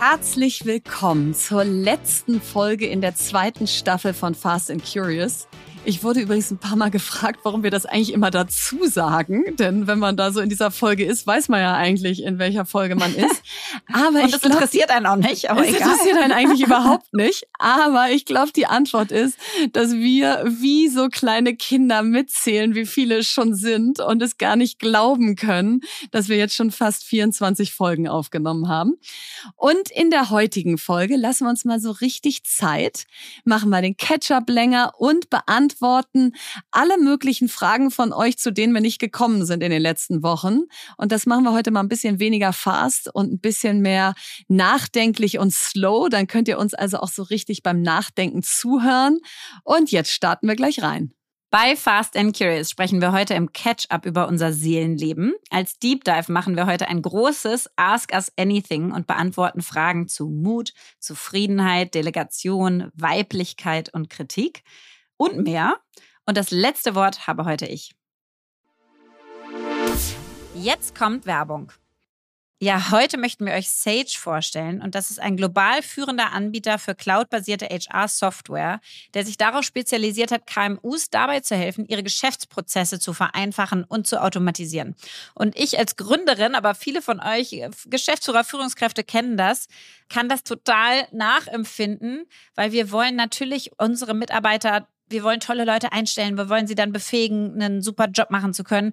Herzlich willkommen zur letzten Folge in der zweiten Staffel von Fast and Curious. Ich wurde übrigens ein paar Mal gefragt, warum wir das eigentlich immer dazu sagen. Denn wenn man da so in dieser Folge ist, weiß man ja eigentlich, in welcher Folge man ist. Aber Und das glaub, interessiert einen auch nicht. Aber es egal. interessiert einen eigentlich überhaupt nicht. Aber ich glaube, die Antwort ist, dass wir wie so kleine Kinder mitzählen, wie viele es schon sind und es gar nicht glauben können, dass wir jetzt schon fast 24 Folgen aufgenommen haben. Und in der heutigen Folge lassen wir uns mal so richtig Zeit, machen wir den Ketchup länger und beantworten beantworten alle möglichen Fragen von euch, zu denen wir nicht gekommen sind in den letzten Wochen. Und das machen wir heute mal ein bisschen weniger fast und ein bisschen mehr nachdenklich und slow. Dann könnt ihr uns also auch so richtig beim Nachdenken zuhören. Und jetzt starten wir gleich rein. Bei Fast and Curious sprechen wir heute im Catch-up über unser Seelenleben. Als Deep Dive machen wir heute ein großes Ask Us Anything und beantworten Fragen zu Mut, Zufriedenheit, Delegation, Weiblichkeit und Kritik und mehr. Und das letzte Wort habe heute ich. Jetzt kommt Werbung. Ja, heute möchten wir euch Sage vorstellen und das ist ein global führender Anbieter für cloudbasierte HR-Software, der sich darauf spezialisiert hat, KMUs dabei zu helfen, ihre Geschäftsprozesse zu vereinfachen und zu automatisieren. Und ich als Gründerin, aber viele von euch äh, Geschäftsführer, Führungskräfte kennen das, kann das total nachempfinden, weil wir wollen natürlich unsere Mitarbeiter wir wollen tolle Leute einstellen, wir wollen sie dann befähigen, einen super Job machen zu können.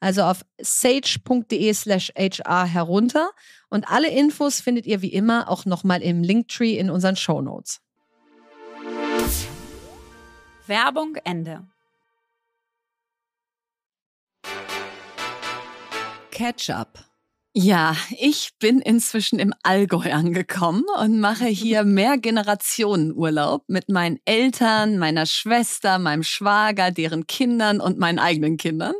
also auf sage.de slash HR herunter. Und alle Infos findet ihr wie immer auch nochmal im Linktree in unseren Show Notes. Werbung Ende. Catch-up. Ja, ich bin inzwischen im Allgäu angekommen und mache hier mehr Generationenurlaub mit meinen Eltern, meiner Schwester, meinem Schwager, deren Kindern und meinen eigenen Kindern.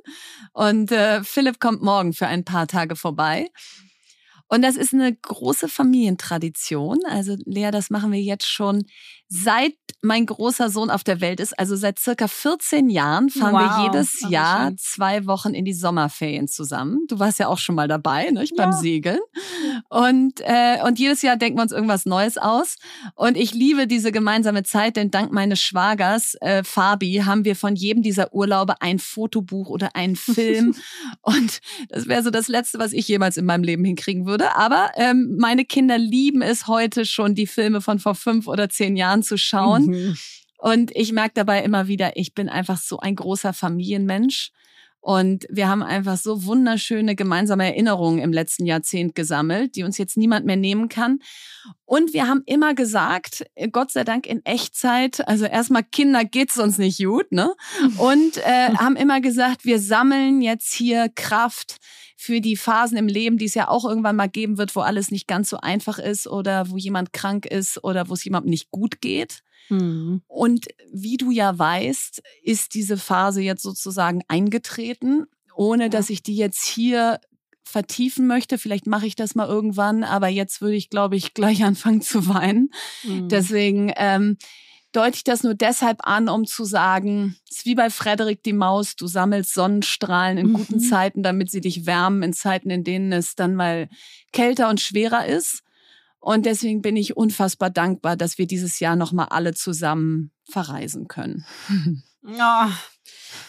Und äh, Philipp kommt morgen für ein paar Tage vorbei. Und das ist eine große Familientradition. Also Lea, das machen wir jetzt schon seit mein großer Sohn auf der Welt ist, also seit circa 14 Jahren, fahren wow, wir jedes Jahr schön. zwei Wochen in die Sommerferien zusammen. Du warst ja auch schon mal dabei, ne? Ich ja. beim Segeln. Und, äh, und jedes Jahr denken wir uns irgendwas Neues aus. Und ich liebe diese gemeinsame Zeit, denn dank meines Schwagers, äh, Fabi, haben wir von jedem dieser Urlaube ein Fotobuch oder einen Film. und das wäre so das Letzte, was ich jemals in meinem Leben hinkriegen würde. Aber ähm, meine Kinder lieben es heute schon, die Filme von vor fünf oder zehn Jahren anzuschauen. Mhm. Und ich merke dabei immer wieder, ich bin einfach so ein großer Familienmensch. Und wir haben einfach so wunderschöne gemeinsame Erinnerungen im letzten Jahrzehnt gesammelt, die uns jetzt niemand mehr nehmen kann. Und wir haben immer gesagt, Gott sei Dank in Echtzeit, also erstmal Kinder geht's uns nicht gut, ne? Und äh, haben immer gesagt, wir sammeln jetzt hier Kraft für die Phasen im Leben, die es ja auch irgendwann mal geben wird, wo alles nicht ganz so einfach ist oder wo jemand krank ist oder wo es jemandem nicht gut geht. Mhm. Und wie du ja weißt, ist diese Phase jetzt sozusagen eingetreten, ohne ja. dass ich die jetzt hier vertiefen möchte. Vielleicht mache ich das mal irgendwann, aber jetzt würde ich, glaube ich, gleich anfangen zu weinen. Mhm. Deswegen ähm, deute ich das nur deshalb an, um zu sagen, es ist wie bei Frederik die Maus, du sammelst Sonnenstrahlen in guten mhm. Zeiten, damit sie dich wärmen, in Zeiten, in denen es dann mal kälter und schwerer ist. Und deswegen bin ich unfassbar dankbar, dass wir dieses Jahr nochmal alle zusammen verreisen können. Oh,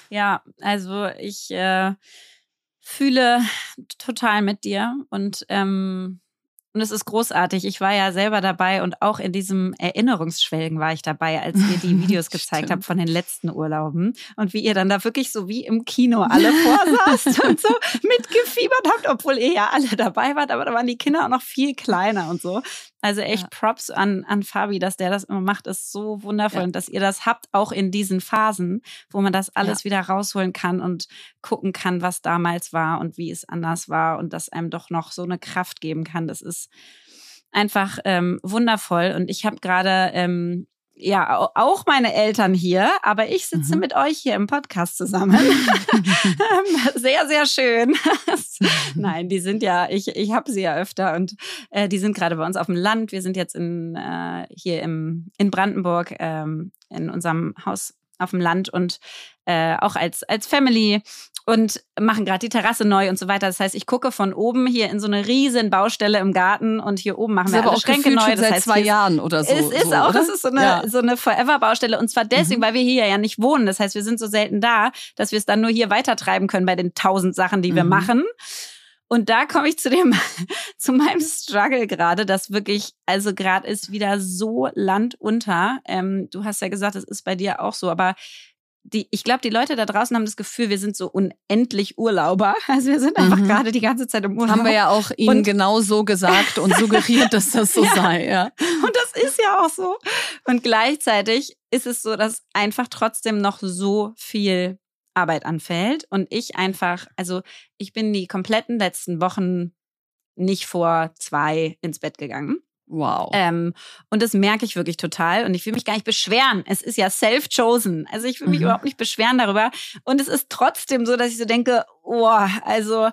ja, also ich äh, fühle total mit dir und ähm, und es ist großartig. Ich war ja selber dabei und auch in diesem Erinnerungsschwelgen war ich dabei, als ihr die Videos gezeigt habt von den letzten Urlauben und wie ihr dann da wirklich so wie im Kino alle vorsaßt und so mitgefiebert habt, obwohl ihr ja alle dabei wart, aber da waren die Kinder auch noch viel kleiner und so. Also echt ja. Props an, an Fabi, dass der das immer macht, ist so wundervoll ja. und dass ihr das habt, auch in diesen Phasen, wo man das alles ja. wieder rausholen kann und gucken kann, was damals war und wie es anders war und das einem doch noch so eine Kraft geben kann. Das ist einfach ähm, wundervoll. Und ich habe gerade ähm, ja auch meine Eltern hier, aber ich sitze mhm. mit euch hier im Podcast zusammen. sehr, sehr schön. Nein, die sind ja, ich, ich habe sie ja öfter und äh, die sind gerade bei uns auf dem Land. Wir sind jetzt in, äh, hier im, in Brandenburg ähm, in unserem Haus auf dem Land und äh, auch als, als Family und machen gerade die Terrasse neu und so weiter. Das heißt, ich gucke von oben hier in so eine riesen Baustelle im Garten und hier oben machen wir aber alle Schränke neu. Das seit heißt, zwei Jahren oder so. Es ist so, auch, oder? das ist so eine, ja. so eine Forever-Baustelle und zwar deswegen, mhm. weil wir hier ja nicht wohnen. Das heißt, wir sind so selten da, dass wir es dann nur hier weitertreiben können bei den tausend Sachen, die wir mhm. machen. Und da komme ich zu dem, zu meinem Struggle gerade, das wirklich, also gerade ist wieder so landunter. Ähm, du hast ja gesagt, es ist bei dir auch so, aber die, ich glaube, die Leute da draußen haben das Gefühl, wir sind so unendlich Urlauber. Also wir sind einfach mhm. gerade die ganze Zeit im Urlaub. Haben wir ja auch ihnen und genau so gesagt und suggeriert, dass das so ja. sei. Ja. Und das ist ja auch so. Und gleichzeitig ist es so, dass einfach trotzdem noch so viel Arbeit anfällt und ich einfach, also ich bin die kompletten letzten Wochen nicht vor zwei ins Bett gegangen. Wow. Ähm, und das merke ich wirklich total. Und ich will mich gar nicht beschweren. Es ist ja self-chosen. Also ich will mich mhm. überhaupt nicht beschweren darüber. Und es ist trotzdem so, dass ich so denke, oh, also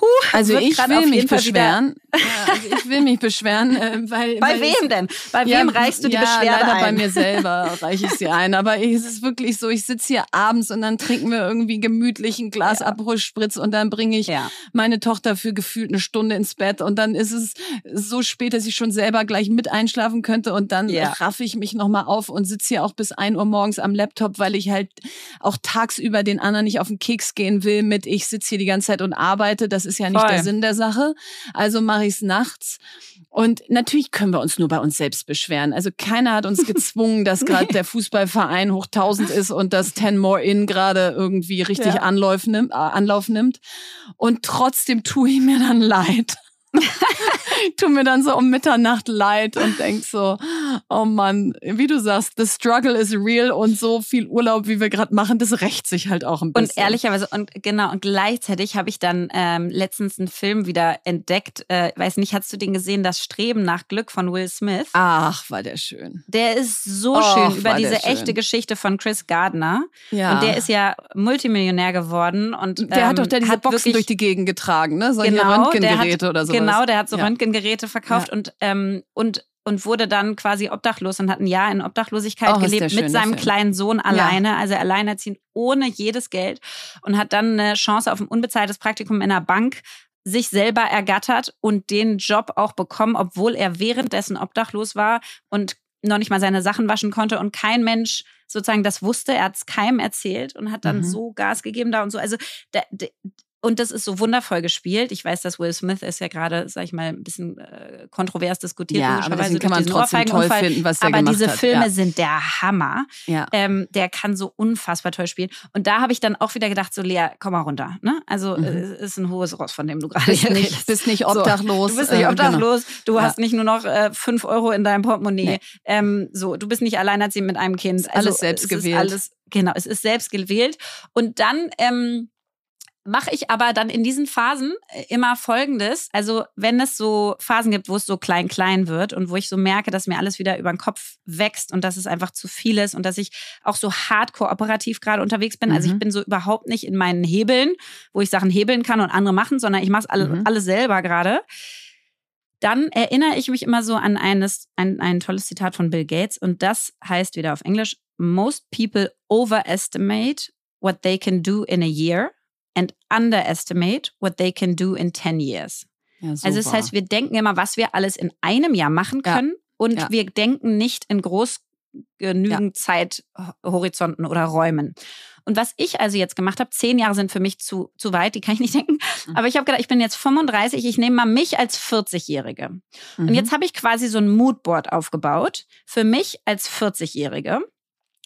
Huh, also ich will mich beschweren. Ja, also ich will mich beschweren, äh, weil bei weil wem ich, denn? Bei ja, wem reichst du die ja, Beschwerde leider ein? bei mir selber reiche ich sie ein. Aber es ist wirklich so, ich sitze hier abends und dann trinken wir irgendwie gemütlich ein Glas ja. Abholspritz und dann bringe ich ja. meine Tochter für gefühlt eine Stunde ins Bett und dann ist es so spät, dass ich schon selber gleich mit einschlafen könnte und dann ja. raffe ich mich nochmal auf und sitze hier auch bis ein Uhr morgens am Laptop, weil ich halt auch tagsüber den anderen nicht auf den Keks gehen will mit ich sitze hier die ganze Zeit und arbeite. Das ist ja nicht Voll. der Sinn der Sache. Also mache ich es nachts. Und natürlich können wir uns nur bei uns selbst beschweren. Also keiner hat uns gezwungen, dass gerade der Fußballverein hoch 1000 ist und das Ten More In gerade irgendwie richtig ja. Anlauf, nimmt, äh, Anlauf nimmt. Und trotzdem tue ich mir dann leid. tut mir dann so um Mitternacht leid und denk so, oh Mann, wie du sagst, the struggle is real und so viel Urlaub, wie wir gerade machen, das rächt sich halt auch ein bisschen. Und ehrlicherweise, und genau, und gleichzeitig habe ich dann ähm, letztens einen Film wieder entdeckt, äh, weiß nicht, hast du den gesehen, Das Streben nach Glück von Will Smith? Ach, war der schön. Der ist so Och, schön über diese echte Geschichte von Chris Gardner. Ja. Und der ist ja Multimillionär geworden und der ähm, hat doch der diese Boxen durch die Gegend getragen, ne? Solche genau, Röntgengeräte hat, oder so. Genau, der hat so ja. Röntgengeräte verkauft ja. und, ähm, und und wurde dann quasi obdachlos und hat ein Jahr in Obdachlosigkeit oh, gelebt mit seinem Film. kleinen Sohn alleine, ja. also alleinerziehend ohne jedes Geld und hat dann eine Chance auf ein unbezahltes Praktikum in einer Bank sich selber ergattert und den Job auch bekommen, obwohl er währenddessen obdachlos war und noch nicht mal seine Sachen waschen konnte und kein Mensch sozusagen das wusste. Er hat es keinem erzählt und hat dann mhm. so Gas gegeben da und so. Also der, der, Und das ist so wundervoll gespielt. Ich weiß, dass Will Smith ist ja gerade, sag ich mal, ein bisschen äh, kontrovers diskutiert. Ja, aber deswegen kann man trotzdem toll finden, was der Aber gemacht diese hat. Filme ja. sind der Hammer. Ja. Ähm, der kann so unfassbar toll spielen. Und da habe ich dann auch wieder gedacht, so Lea, komm mal runter. Ne? Also Mhm. äh, es ist ein hohes Ross, von dem du gerade Bist nicht, bist nicht So, obdachlos. Du bist nicht äh, obdachlos, du Ja. hast nicht nur noch äh, fünf Euro in deinem Portemonnaie. Nee. Ähm, so, du bist nicht alleinerziehend mit einem Kind. Ist alles Also, selbst es gewählt. Ist alles, genau, es ist selbst gewählt. Und dann ähm, mache ich aber dann in diesen Phasen äh, immer Folgendes. Also wenn es so Phasen gibt, wo es so klein-klein wird und wo ich so merke, dass mir alles wieder über den Kopf wächst und dass es einfach zu viel ist und dass ich auch so hardcore operativ gerade unterwegs bin. Also ich Mhm. bin so überhaupt nicht in meinen Hebeln, wo ich Sachen hebeln kann und andere machen, sondern ich mache es alle, Mhm. alles selber gerade. Dann erinnere ich mich immer so an eines, ein, ein tolles Zitat von Bill Gates und das heißt wieder auf Englisch, most people overestimate what they can do in a year and underestimate what they can do in 10 years. Ja, Also das heißt, wir denken immer, was wir alles in einem Jahr machen Ja. können und Ja. wir denken nicht in groß genügend Zeithorizonten oder Räumen. Und was ich also jetzt gemacht habe, zehn Jahre sind für mich zu, zu weit, die kann ich nicht denken. Mhm. Aber ich habe gedacht, ich bin jetzt 35, ich nehme mal mich als 40-Jährige. Mhm. Und jetzt habe ich quasi so ein Moodboard aufgebaut für mich als 40-Jährige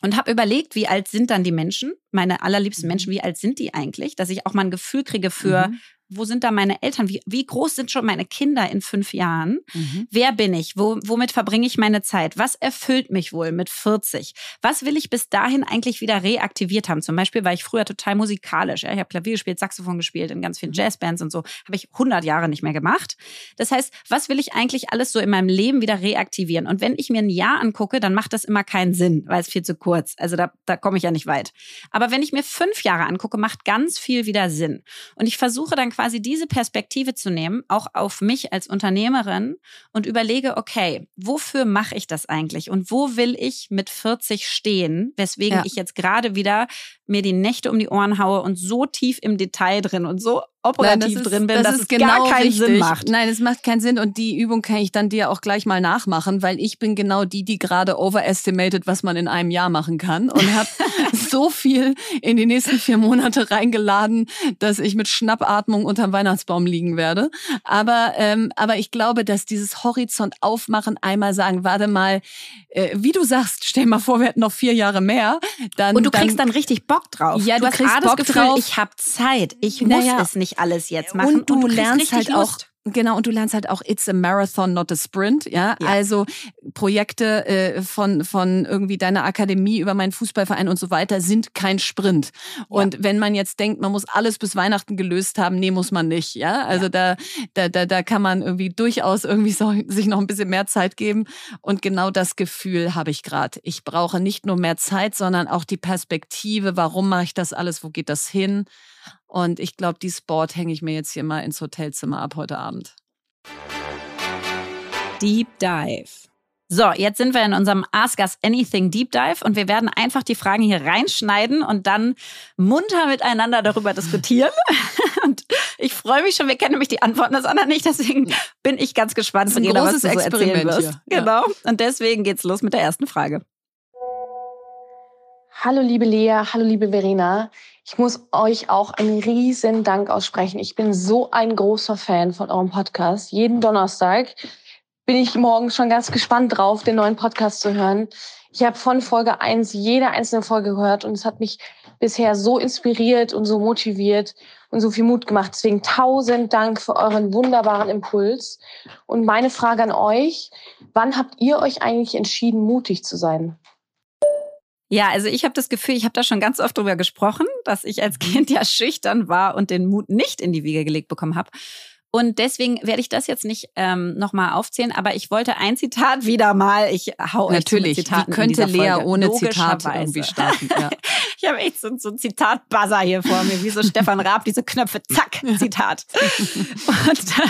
und habe überlegt, wie alt sind dann die Menschen, meine allerliebsten Menschen, wie alt sind die eigentlich, dass ich auch mal ein Gefühl kriege für, Mhm. Wo sind da meine Eltern, wie, wie groß sind schon meine Kinder in fünf Jahren, Mhm. wer bin ich, Wo, womit verbringe ich meine Zeit, was erfüllt mich wohl mit 40, was will ich bis dahin eigentlich wieder reaktiviert haben. Zum Beispiel war ich früher total musikalisch, ja? ich habe Klavier gespielt, Saxophon gespielt in ganz vielen Jazzbands und so, habe ich 100 Jahre nicht mehr gemacht. Das heißt, was will ich eigentlich alles so in meinem Leben wieder reaktivieren? Und wenn ich mir ein Jahr angucke, dann macht das immer keinen Sinn, weil es viel zu kurz. Also da, da komme ich ja nicht weit. Aber wenn ich mir fünf Jahre angucke, macht ganz viel wieder Sinn. Und ich versuche dann quasi diese Perspektive zu nehmen, auch auf mich als Unternehmerin und überlege, okay, wofür mache ich das eigentlich? Und wo will ich mit 40 stehen? Weswegen Ja. ich jetzt gerade wieder mir die Nächte um die Ohren haue und so tief im Detail drin und so operativ Nein, drin bin, das dass ist es genau gar keinen richtig. Sinn macht. Nein, es macht keinen Sinn und die Übung kann ich dann dir auch gleich mal nachmachen, weil ich bin genau die, die gerade overestimated, was man in einem Jahr machen kann und habe so viel in die nächsten vier Monate reingeladen, dass ich mit Schnappatmung unterm Weihnachtsbaum liegen werde. Aber ähm, aber ich glaube, dass dieses Horizont aufmachen, einmal sagen, warte mal, äh, wie du sagst, stell mal vor, wir hätten noch vier Jahre mehr, dann Und du kriegst dann richtig Bock drauf. Ja, du, du hast kriegst Bock Gefühl, drauf. ich habe Zeit. Ich muss Naja. es nicht alles jetzt machen. Und du, kriegst lernst richtig halt auch, Lust. Genau, und du lernst halt auch, it's a marathon, not a sprint, ja. Ja. Also Projekte äh, von, von irgendwie deiner Akademie über meinen Fußballverein und so weiter sind kein Sprint. Und wenn man jetzt denkt, man muss alles bis Weihnachten gelöst haben, nee, muss man nicht, ja. Also da, da, da, da kann man irgendwie durchaus irgendwie so, sich noch ein bisschen mehr Zeit geben. Und genau das Gefühl habe ich gerade. Ich brauche nicht nur mehr Zeit, sondern auch die Perspektive, warum mache ich das alles, wo geht das hin? Und ich glaube, die Sport hänge ich mir jetzt hier mal ins Hotelzimmer ab heute Abend. Deep Dive. So, jetzt sind wir in unserem Ask Us Anything Deep Dive und wir werden einfach die Fragen hier reinschneiden und dann munter miteinander darüber diskutieren. Und ich freue mich schon, wir kennen nämlich die Antworten des anderen nicht, deswegen bin ich ganz gespannt, Das ist ein was großes du so erzählen Experiment wirst. hier. Ja. Genau. Und deswegen geht's los mit der ersten Frage. Hallo liebe Lea, hallo liebe Verena. Ich muss euch auch einen riesen Dank aussprechen. Ich bin so ein großer Fan von eurem Podcast. Jeden Donnerstag bin ich morgens schon ganz gespannt drauf, den neuen Podcast zu hören. Ich habe von Folge 1 jede einzelne Folge gehört und es hat mich bisher so inspiriert und so motiviert und so viel Mut gemacht. Deswegen tausend Dank für euren wunderbaren Impuls. Und meine Frage an euch, wann habt ihr euch eigentlich entschieden, mutig zu sein? Ja, also ich habe das Gefühl, ich habe da schon ganz oft drüber gesprochen, dass ich als Kind ja schüchtern war und den Mut nicht in die Wiege gelegt bekommen habe. Und deswegen werde ich das jetzt nicht ähm, nochmal aufzählen, aber ich wollte ein Zitat wieder mal, ich hau euch zu mit Natürlich, wie könnte Lea Folge. ohne Zitat irgendwie starten? Ja. Ich habe echt so, so ein Zitat-Buzzer hier vor mir, wie so Stefan Raab, diese Knöpfe, zack, Zitat. Und, äh,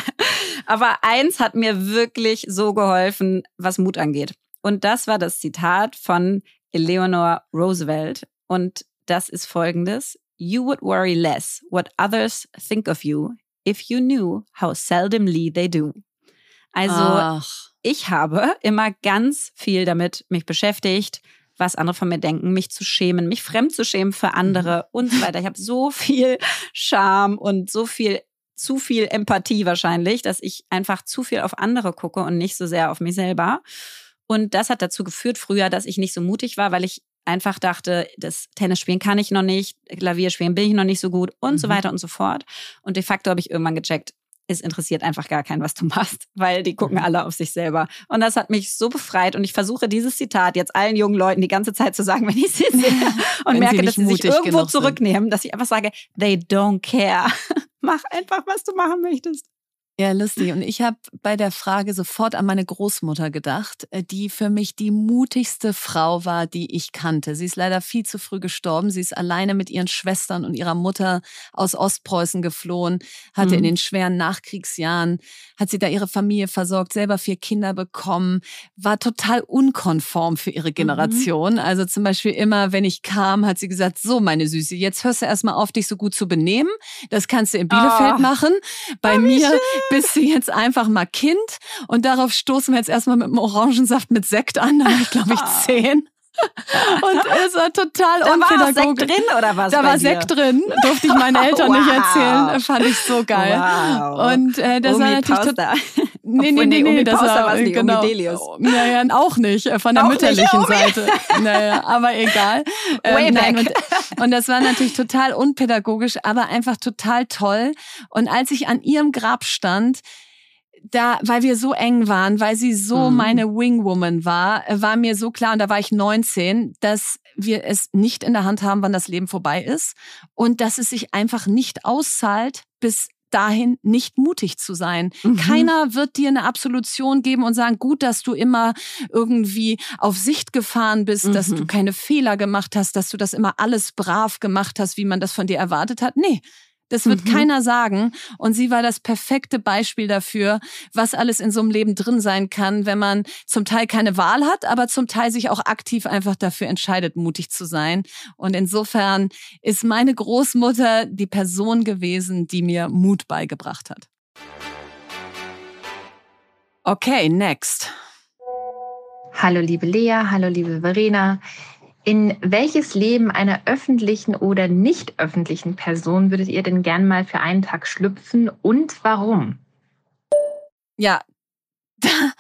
aber eins hat mir wirklich so geholfen, was Mut angeht. Und das war das Zitat von Eleanor Roosevelt. Und das ist folgendes. You would worry less what others think of you if you knew how seldomly they do. Also Ach, ich habe immer ganz viel damit mich beschäftigt, was andere von mir denken, mich zu schämen, mich fremd zu schämen für andere mhm. und so weiter. Ich habe so viel Scham und so viel zu viel Empathie wahrscheinlich, dass ich einfach zu viel auf andere gucke und nicht so sehr auf mich selber. Und das hat dazu geführt früher, dass ich nicht so mutig war, weil ich einfach dachte, das Tennis spielen kann ich noch nicht, Klavier spielen bin ich noch nicht so gut und mhm. so weiter und so fort. Und de facto habe ich irgendwann gecheckt, es interessiert einfach gar keinen, was du machst, weil die gucken mhm. alle auf sich selber. Und das hat mich so befreit. Und ich versuche dieses Zitat jetzt allen jungen Leuten die ganze Zeit zu sagen, wenn ich sie sehe und merke, dass sie sich irgendwo zurücknehmen, dass ich einfach sage, they don't care. Mach einfach, was du machen möchtest. Ja, lustig. Und ich habe bei der Frage sofort an meine Großmutter gedacht, äh, die für mich die mutigste Frau war, die ich kannte. Sie ist leider viel zu früh gestorben. Sie ist alleine mit ihren Schwestern und ihrer Mutter aus Ostpreußen geflohen, hatte mhm. in den schweren Nachkriegsjahren, hat sie da ihre Familie versorgt, selber vier Kinder bekommen, war total unkonform für ihre mhm. Generation. Mhm. Also zum Beispiel immer, wenn ich kam, hat sie gesagt, so meine Süße, jetzt hörst du erstmal auf, dich so gut zu benehmen. Das kannst du in Bielefeld oh. machen. Bei oh, mir bist du jetzt einfach mal Kind und darauf stoßen wir jetzt erstmal mit einem Orangensaft mit Sekt an. Da war ich, glaube ich, zehn. Und es war total da unpädagogisch. Da war Sekt drin oder was? Da war dir? Sekt drin. Durfte ich meinen Eltern wow. nicht erzählen. Fand ich so geil. Wow. Und äh, das Omi war natürlich total. Nee, nee, nee, nee, das war nicht genau. Naja, auch nicht äh, von der auch mütterlichen nicht, Seite. Naja, aber egal. Way ähm, nein, und, und das war natürlich total unpädagogisch, aber einfach total toll. Und als ich an ihrem Grab stand, da, weil wir so eng waren, weil sie so mhm. meine Wingwoman war, äh, war mir so klar, und da war ich 19, dass wir es nicht in der Hand haben, wann das Leben vorbei ist und dass es sich einfach nicht auszahlt, bis dahin nicht mutig zu sein. Mhm. Keiner wird dir eine Absolution geben und sagen, gut, dass du immer irgendwie auf Sicht gefahren bist, mhm. dass du mhm. keine Fehler gemacht hast, dass du das immer alles brav gemacht hast, wie man das von dir erwartet hat. Nee, das wird mhm. keiner sagen. Und sie war das perfekte Beispiel dafür, was alles in so einem Leben drin sein kann, wenn man zum Teil keine Wahl hat, aber zum Teil sich auch aktiv einfach dafür entscheidet, mutig zu sein. Und insofern ist meine Großmutter die Person gewesen, die mir Mut beigebracht hat. Okay, next. Hallo liebe Lea, hallo liebe Verena. In welches Leben einer öffentlichen oder nicht öffentlichen Person würdet ihr denn gern mal für einen Tag schlüpfen und warum? Ja, da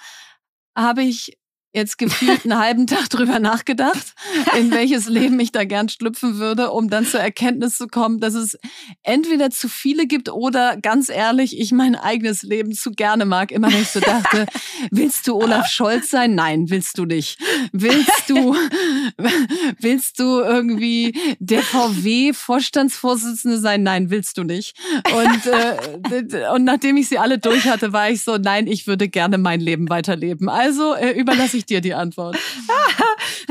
habe ich jetzt gefühlt einen halben Tag drüber nachgedacht, in welches Leben ich da gern schlüpfen würde, um dann zur Erkenntnis zu kommen, dass es entweder zu viele gibt oder ganz ehrlich, ich mein eigenes Leben zu gerne mag. Immer wenn ich so dachte, willst du Olaf Scholz sein? Nein, willst du nicht. Willst du, willst du irgendwie der VW-Vorstandsvorsitzende sein? Nein, willst du nicht. Und, äh, und nachdem ich sie alle durch hatte, war ich so, nein, ich würde gerne mein Leben weiterleben. Also äh, überlasse ich ich dir die Antwort.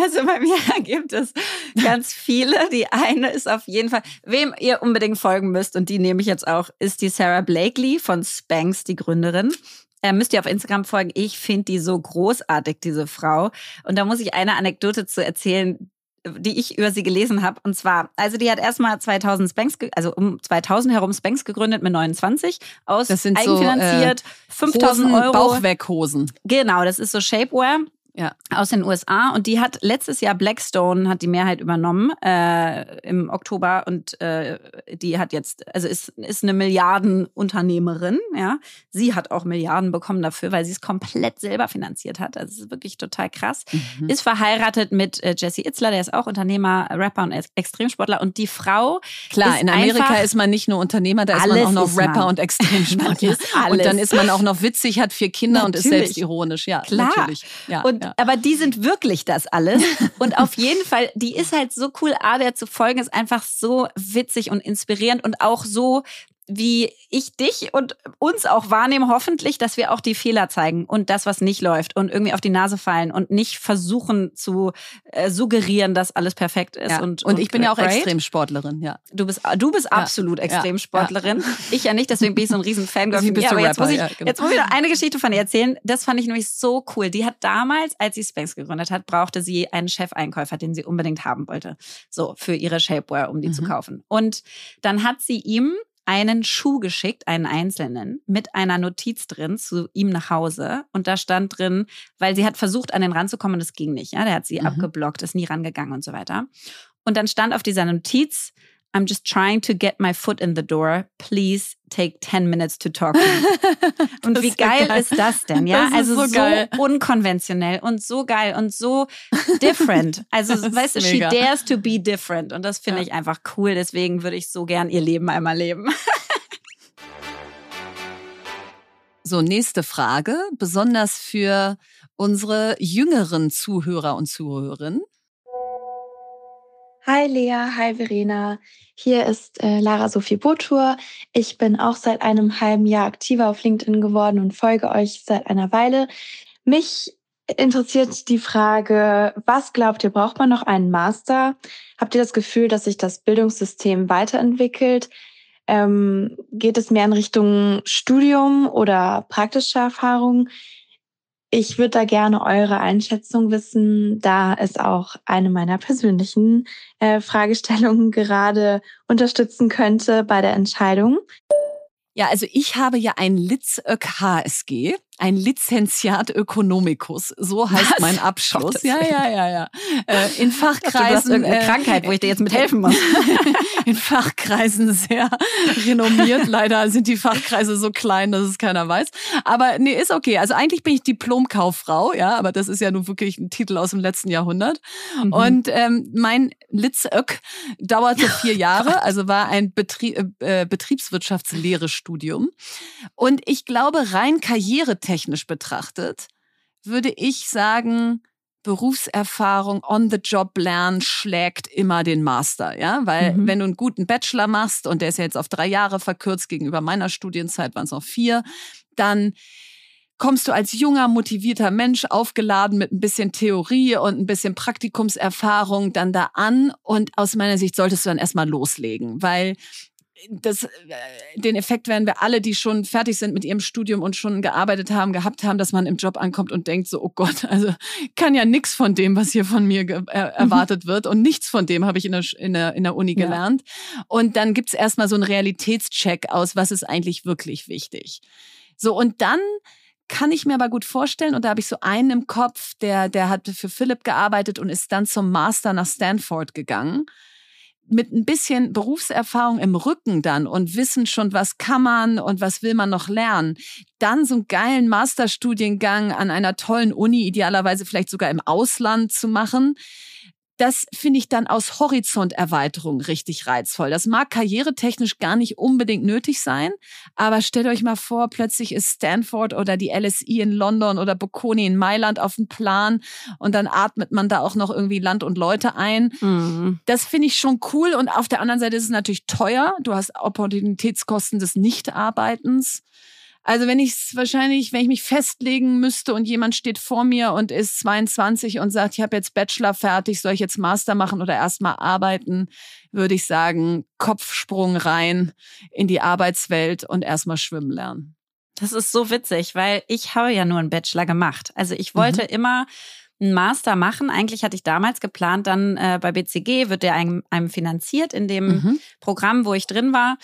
Also bei mir gibt es ganz viele. Die eine ist auf jeden Fall, wem ihr unbedingt folgen müsst, und die nehme ich jetzt auch, ist die Sarah Blakely von Spanx, die Gründerin. Äh, müsst ihr auf Instagram folgen. Ich finde die so großartig, diese Frau. Und da muss ich eine Anekdote zu erzählen, die ich über sie gelesen habe. Und zwar, also die hat erstmal 2000 Spanks, also um 2000 herum Spanks gegründet mit 29 aus das sind eigenfinanziert, so, äh, 5000 Euro. Bauchweghosen. Genau, das ist so Shapewear ja. aus den USA und die hat letztes Jahr Blackstone hat die Mehrheit übernommen äh, im Oktober. Und äh, die hat jetzt also ist ist eine Milliardenunternehmerin ja. Sie hat auch Milliarden bekommen dafür weil sie es komplett selber finanziert hat. Also es ist wirklich total krass. Mhm. ist verheiratet mit äh, Jesse Itzler der ist auch Unternehmer Rapper und Extremsportler. Und die Frau klar in Amerika ist man nicht nur Unternehmer da ist man auch noch Rapper man. und Extremsportler. Und dann ist man auch noch witzig hat vier Kinder natürlich. und ist selbstironisch ja klar. natürlich. Ja, und ja. aber die sind wirklich das alles. Und auf jeden Fall, die ist halt so cool, A, der zu folgen, ist einfach so witzig und inspirierend und auch so wie ich dich und uns auch wahrnehme, hoffentlich, dass wir auch die Fehler zeigen und das, was nicht läuft und irgendwie auf die Nase fallen und nicht versuchen zu äh, suggerieren, dass alles perfekt ist. Ja. Und, und, und ich bin ja auch great. Extremsportlerin, ja. Du bist, du bist ja. absolut Extremsportlerin. Ja. Ich ja nicht, deswegen bin ich so ein riesen Fan. Bist aber jetzt, muss ich, genau. jetzt muss ich noch eine Geschichte von ihr erzählen. Das fand ich nämlich so cool. Die hat damals, als sie Spanx gegründet hat, brauchte sie einen Chefeinkäufer, den sie unbedingt haben wollte. So, für ihre Shapewear, um die mhm. zu kaufen. Und dann hat sie ihm einen Schuh geschickt, einen einzelnen, mit einer Notiz drin zu ihm nach Hause. Und da stand drin, weil sie hat versucht, an den ranzukommen und es ging nicht. Ja, der hat sie mhm. abgeblockt, ist nie rangegangen und so weiter. Und dann stand auf dieser Notiz, I'm just trying to get my foot in the door. Please take 10 minutes to talk to me. Und wie geil, geil, ist das denn? Ja, das also so, so unkonventionell und so geil und so different. Also, weißt du, she dares to be different. Und das finde ja. ich einfach cool. Deswegen würde ich so gern ihr Leben einmal leben. So, nächste Frage, besonders für unsere jüngeren Zuhörer und Zuhörerinnen. Hi Lea, hi Verena. Hier ist äh, Lara Sophie Botur. Ich bin auch seit einem halben Jahr aktiver auf LinkedIn geworden und folge euch seit einer Weile. Mich interessiert die Frage, was glaubt ihr, braucht man noch einen Master? Habt ihr das Gefühl, dass sich das Bildungssystem weiterentwickelt? Ähm, geht es mehr in Richtung Studium oder praktische Erfahrung? Ich würde da gerne eure Einschätzung wissen, da es auch eine meiner persönlichen äh, Fragestellungen gerade unterstützen könnte bei der Entscheidung. Ja, also ich habe ja ein Litzök HSG ein Lizenziat Ökonomikus, so heißt Was? mein Abschluss. Ja, ja, ja, ja. Äh, in Fachkreisen. Du hast irgendeine äh, Krankheit, wo ich dir jetzt mit helfen muss. in Fachkreisen sehr renommiert. Leider sind die Fachkreise so klein, dass es keiner weiß. Aber nee, ist okay. Also eigentlich bin ich Diplomkauffrau, ja, aber das ist ja nun wirklich ein Titel aus dem letzten Jahrhundert. Mhm. Und ähm, mein Litzök dauerte vier Jahre, also war ein Betrie äh, Betriebswirtschaftslehre-Studium. Und ich glaube, rein Karriere technisch betrachtet, würde ich sagen, Berufserfahrung, on the job lernen schlägt immer den Master, ja, weil mhm. wenn du einen guten Bachelor machst und der ist ja jetzt auf drei Jahre verkürzt gegenüber meiner Studienzeit waren es noch vier, dann kommst du als junger, motivierter Mensch aufgeladen mit ein bisschen Theorie und ein bisschen Praktikumserfahrung dann da an und aus meiner Sicht solltest du dann erstmal loslegen, weil das, äh, den Effekt werden wir alle, die schon fertig sind mit ihrem Studium und schon gearbeitet haben, gehabt haben, dass man im Job ankommt und denkt so, oh Gott, also kann ja nichts von dem, was hier von mir äh, erwartet wird und nichts von dem habe ich in der, in der, in der Uni ja. gelernt. Und dann gibt's erstmal so einen Realitätscheck aus, was ist eigentlich wirklich wichtig. So, und dann kann ich mir aber gut vorstellen, und da habe ich so einen im Kopf, der, der hat für Philipp gearbeitet und ist dann zum Master nach Stanford gegangen mit ein bisschen Berufserfahrung im Rücken dann und wissen schon, was kann man und was will man noch lernen, dann so einen geilen Masterstudiengang an einer tollen Uni, idealerweise vielleicht sogar im Ausland zu machen, das finde ich dann aus Horizonterweiterung richtig reizvoll. Das mag karrieretechnisch gar nicht unbedingt nötig sein, aber stellt euch mal vor, plötzlich ist Stanford oder die LSI in London oder Bocconi in Mailand auf dem Plan und dann atmet man da auch noch irgendwie Land und Leute ein. Mhm. Das finde ich schon cool und auf der anderen Seite ist es natürlich teuer. Du hast Opportunitätskosten des Nichtarbeitens. Also wenn ich es wahrscheinlich, wenn ich mich festlegen müsste und jemand steht vor mir und ist 22 und sagt, ich habe jetzt Bachelor fertig, soll ich jetzt Master machen oder erstmal arbeiten, würde ich sagen, Kopfsprung rein in die Arbeitswelt und erstmal schwimmen lernen. Das ist so witzig, weil ich habe ja nur einen Bachelor gemacht. Also ich wollte mhm. immer einen Master machen. Eigentlich hatte ich damals geplant, dann äh, bei BCG wird der einem, einem finanziert in dem mhm. Programm, wo ich drin war.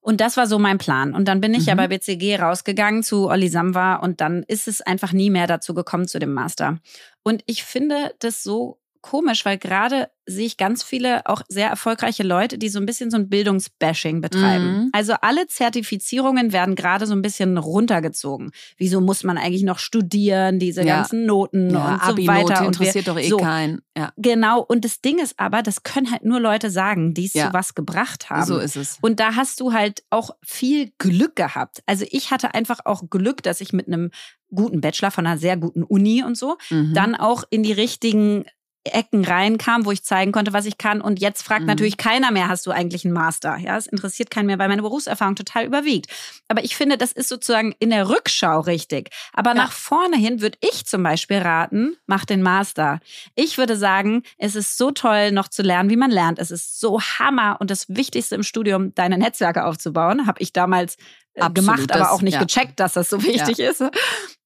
Und das war so mein Plan. Und dann bin ich mhm. ja bei BCG rausgegangen zu Olli Samwa und dann ist es einfach nie mehr dazu gekommen zu dem Master. Und ich finde das so komisch, weil gerade sehe ich ganz viele auch sehr erfolgreiche Leute, die so ein bisschen so ein Bildungsbashing betreiben. Mhm. Also alle Zertifizierungen werden gerade so ein bisschen runtergezogen. Wieso muss man eigentlich noch studieren, diese ja. ganzen Noten ja, und so weiter. interessiert wir, doch eh so, keinen. Ja. Genau. Und das Ding ist aber, das können halt nur Leute sagen, die es zu was gebracht haben. So ist es. Und da hast du halt auch viel Glück gehabt. Also ich hatte einfach auch Glück, dass ich mit einem guten Bachelor von einer sehr guten Uni und so, mhm. dann auch in die richtigen Ecken reinkam, wo ich zeigen konnte, was ich kann. Und jetzt fragt mhm. natürlich keiner mehr, hast du eigentlich einen Master? Ja, es interessiert keinen mehr, weil meine Berufserfahrung total überwiegt. Aber ich finde, das ist sozusagen in der Rückschau richtig. Aber ja. nach vorne hin würde ich zum Beispiel raten, mach den Master. Ich würde sagen, es ist so toll, noch zu lernen, wie man lernt. Es ist so Hammer und das Wichtigste im Studium, deine Netzwerke aufzubauen. Habe ich damals Absolut, gemacht, aber auch nicht ja. gecheckt, dass das so wichtig ja. ist.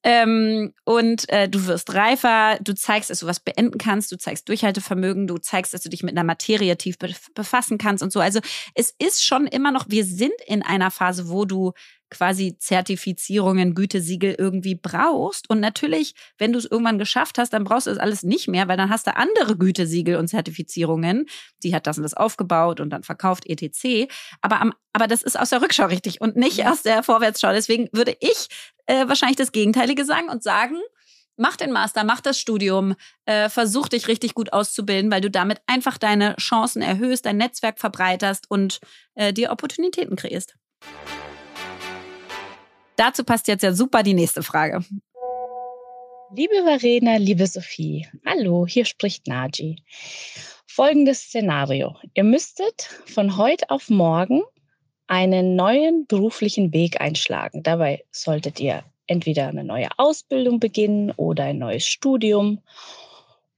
Ähm, und äh, du wirst reifer, du zeigst, dass du was beenden kannst, du zeigst Durchhaltevermögen, du zeigst, dass du dich mit einer Materie tief befassen kannst und so. Also es ist schon immer noch, wir sind in einer Phase, wo du quasi Zertifizierungen, Gütesiegel irgendwie brauchst. Und natürlich, wenn du es irgendwann geschafft hast, dann brauchst du das alles nicht mehr, weil dann hast du andere Gütesiegel und Zertifizierungen. Die hat das und das aufgebaut und dann verkauft, etc. Aber, am, aber das ist aus der Rückschau richtig und nicht aus der Vorwärtsschau. Deswegen würde ich äh, wahrscheinlich das Gegenteilige sagen und sagen, mach den Master, mach das Studium, äh, versuch dich richtig gut auszubilden, weil du damit einfach deine Chancen erhöhst, dein Netzwerk verbreiterst und äh, dir Opportunitäten kreierst. Dazu passt jetzt ja super die nächste Frage. Liebe Verena, liebe Sophie, hallo, hier spricht Naji. Folgendes Szenario. Ihr müsstet von heute auf morgen einen neuen beruflichen Weg einschlagen. Dabei solltet ihr entweder eine neue Ausbildung beginnen oder ein neues Studium.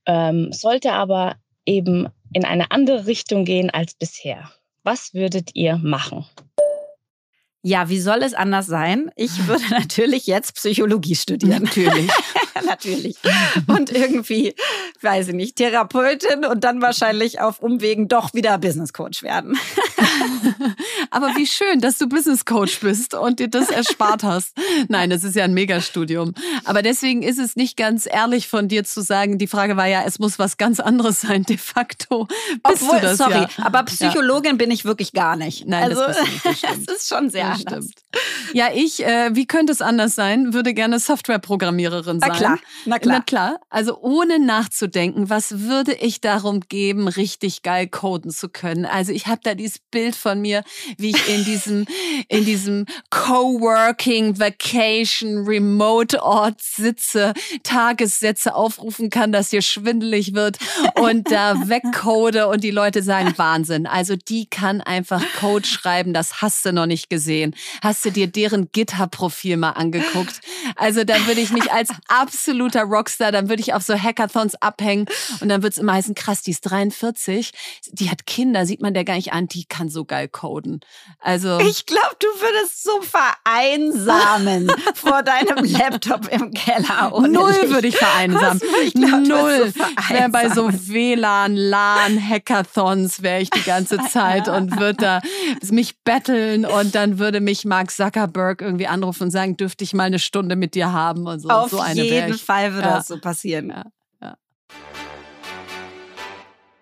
Ähm, sollte aber eben in eine andere Richtung gehen als bisher. Was würdet ihr machen? Ja, wie soll es anders sein? Ich würde natürlich jetzt Psychologie studieren. Natürlich. natürlich. Und irgendwie, weiß ich nicht, Therapeutin und dann wahrscheinlich auf Umwegen doch wieder Business Coach werden. Aber wie schön, dass du Business Coach bist und dir das erspart hast. Nein, das ist ja ein Megastudium. Aber deswegen ist es nicht ganz ehrlich von dir zu sagen, die Frage war ja, es muss was ganz anderes sein, de facto. Bist Obwohl, das sorry, ja. aber Psychologin ja. bin ich wirklich gar nicht. Nein, also, das, nicht, das, das ist schon sehr das anders. Stimmt. Ja, ich, äh, wie könnte es anders sein, würde gerne Softwareprogrammiererin sein. Na klar, na klar. Na klar. Also ohne nachzudenken, was würde ich darum geben, richtig geil coden zu können? Also ich habe da dieses Bild von mir, wie ich in diesem, in diesem Coworking, Vacation, Remote Ort sitze, Tagessätze aufrufen kann, dass hier schwindelig wird und da wegcode und die Leute sagen Wahnsinn. Also die kann einfach Code schreiben, das hast du noch nicht gesehen. Hast du dir deren GitHub-Profil mal angeguckt? Also da würde ich mich als absoluter Rockstar, dann würde ich auf so Hackathons abhängen und dann wird es immer heißen, krass, die ist 43, die hat Kinder, sieht man der gar nicht an, die kann so geil coden. Also ich glaube, du würdest so vereinsamen vor deinem Laptop im Keller. Null würde ich vereinsamen. Ich glaub, Null. So wäre bei so WLAN, LAN, Hackathons wäre ich die ganze Zeit und würde da mich betteln und dann würde mich Mark Zuckerberg irgendwie anrufen und sagen, dürfte ich mal eine Stunde mit dir haben und so. Auf so eine jeden Fall würde ja. das so passieren. Ja. Ja.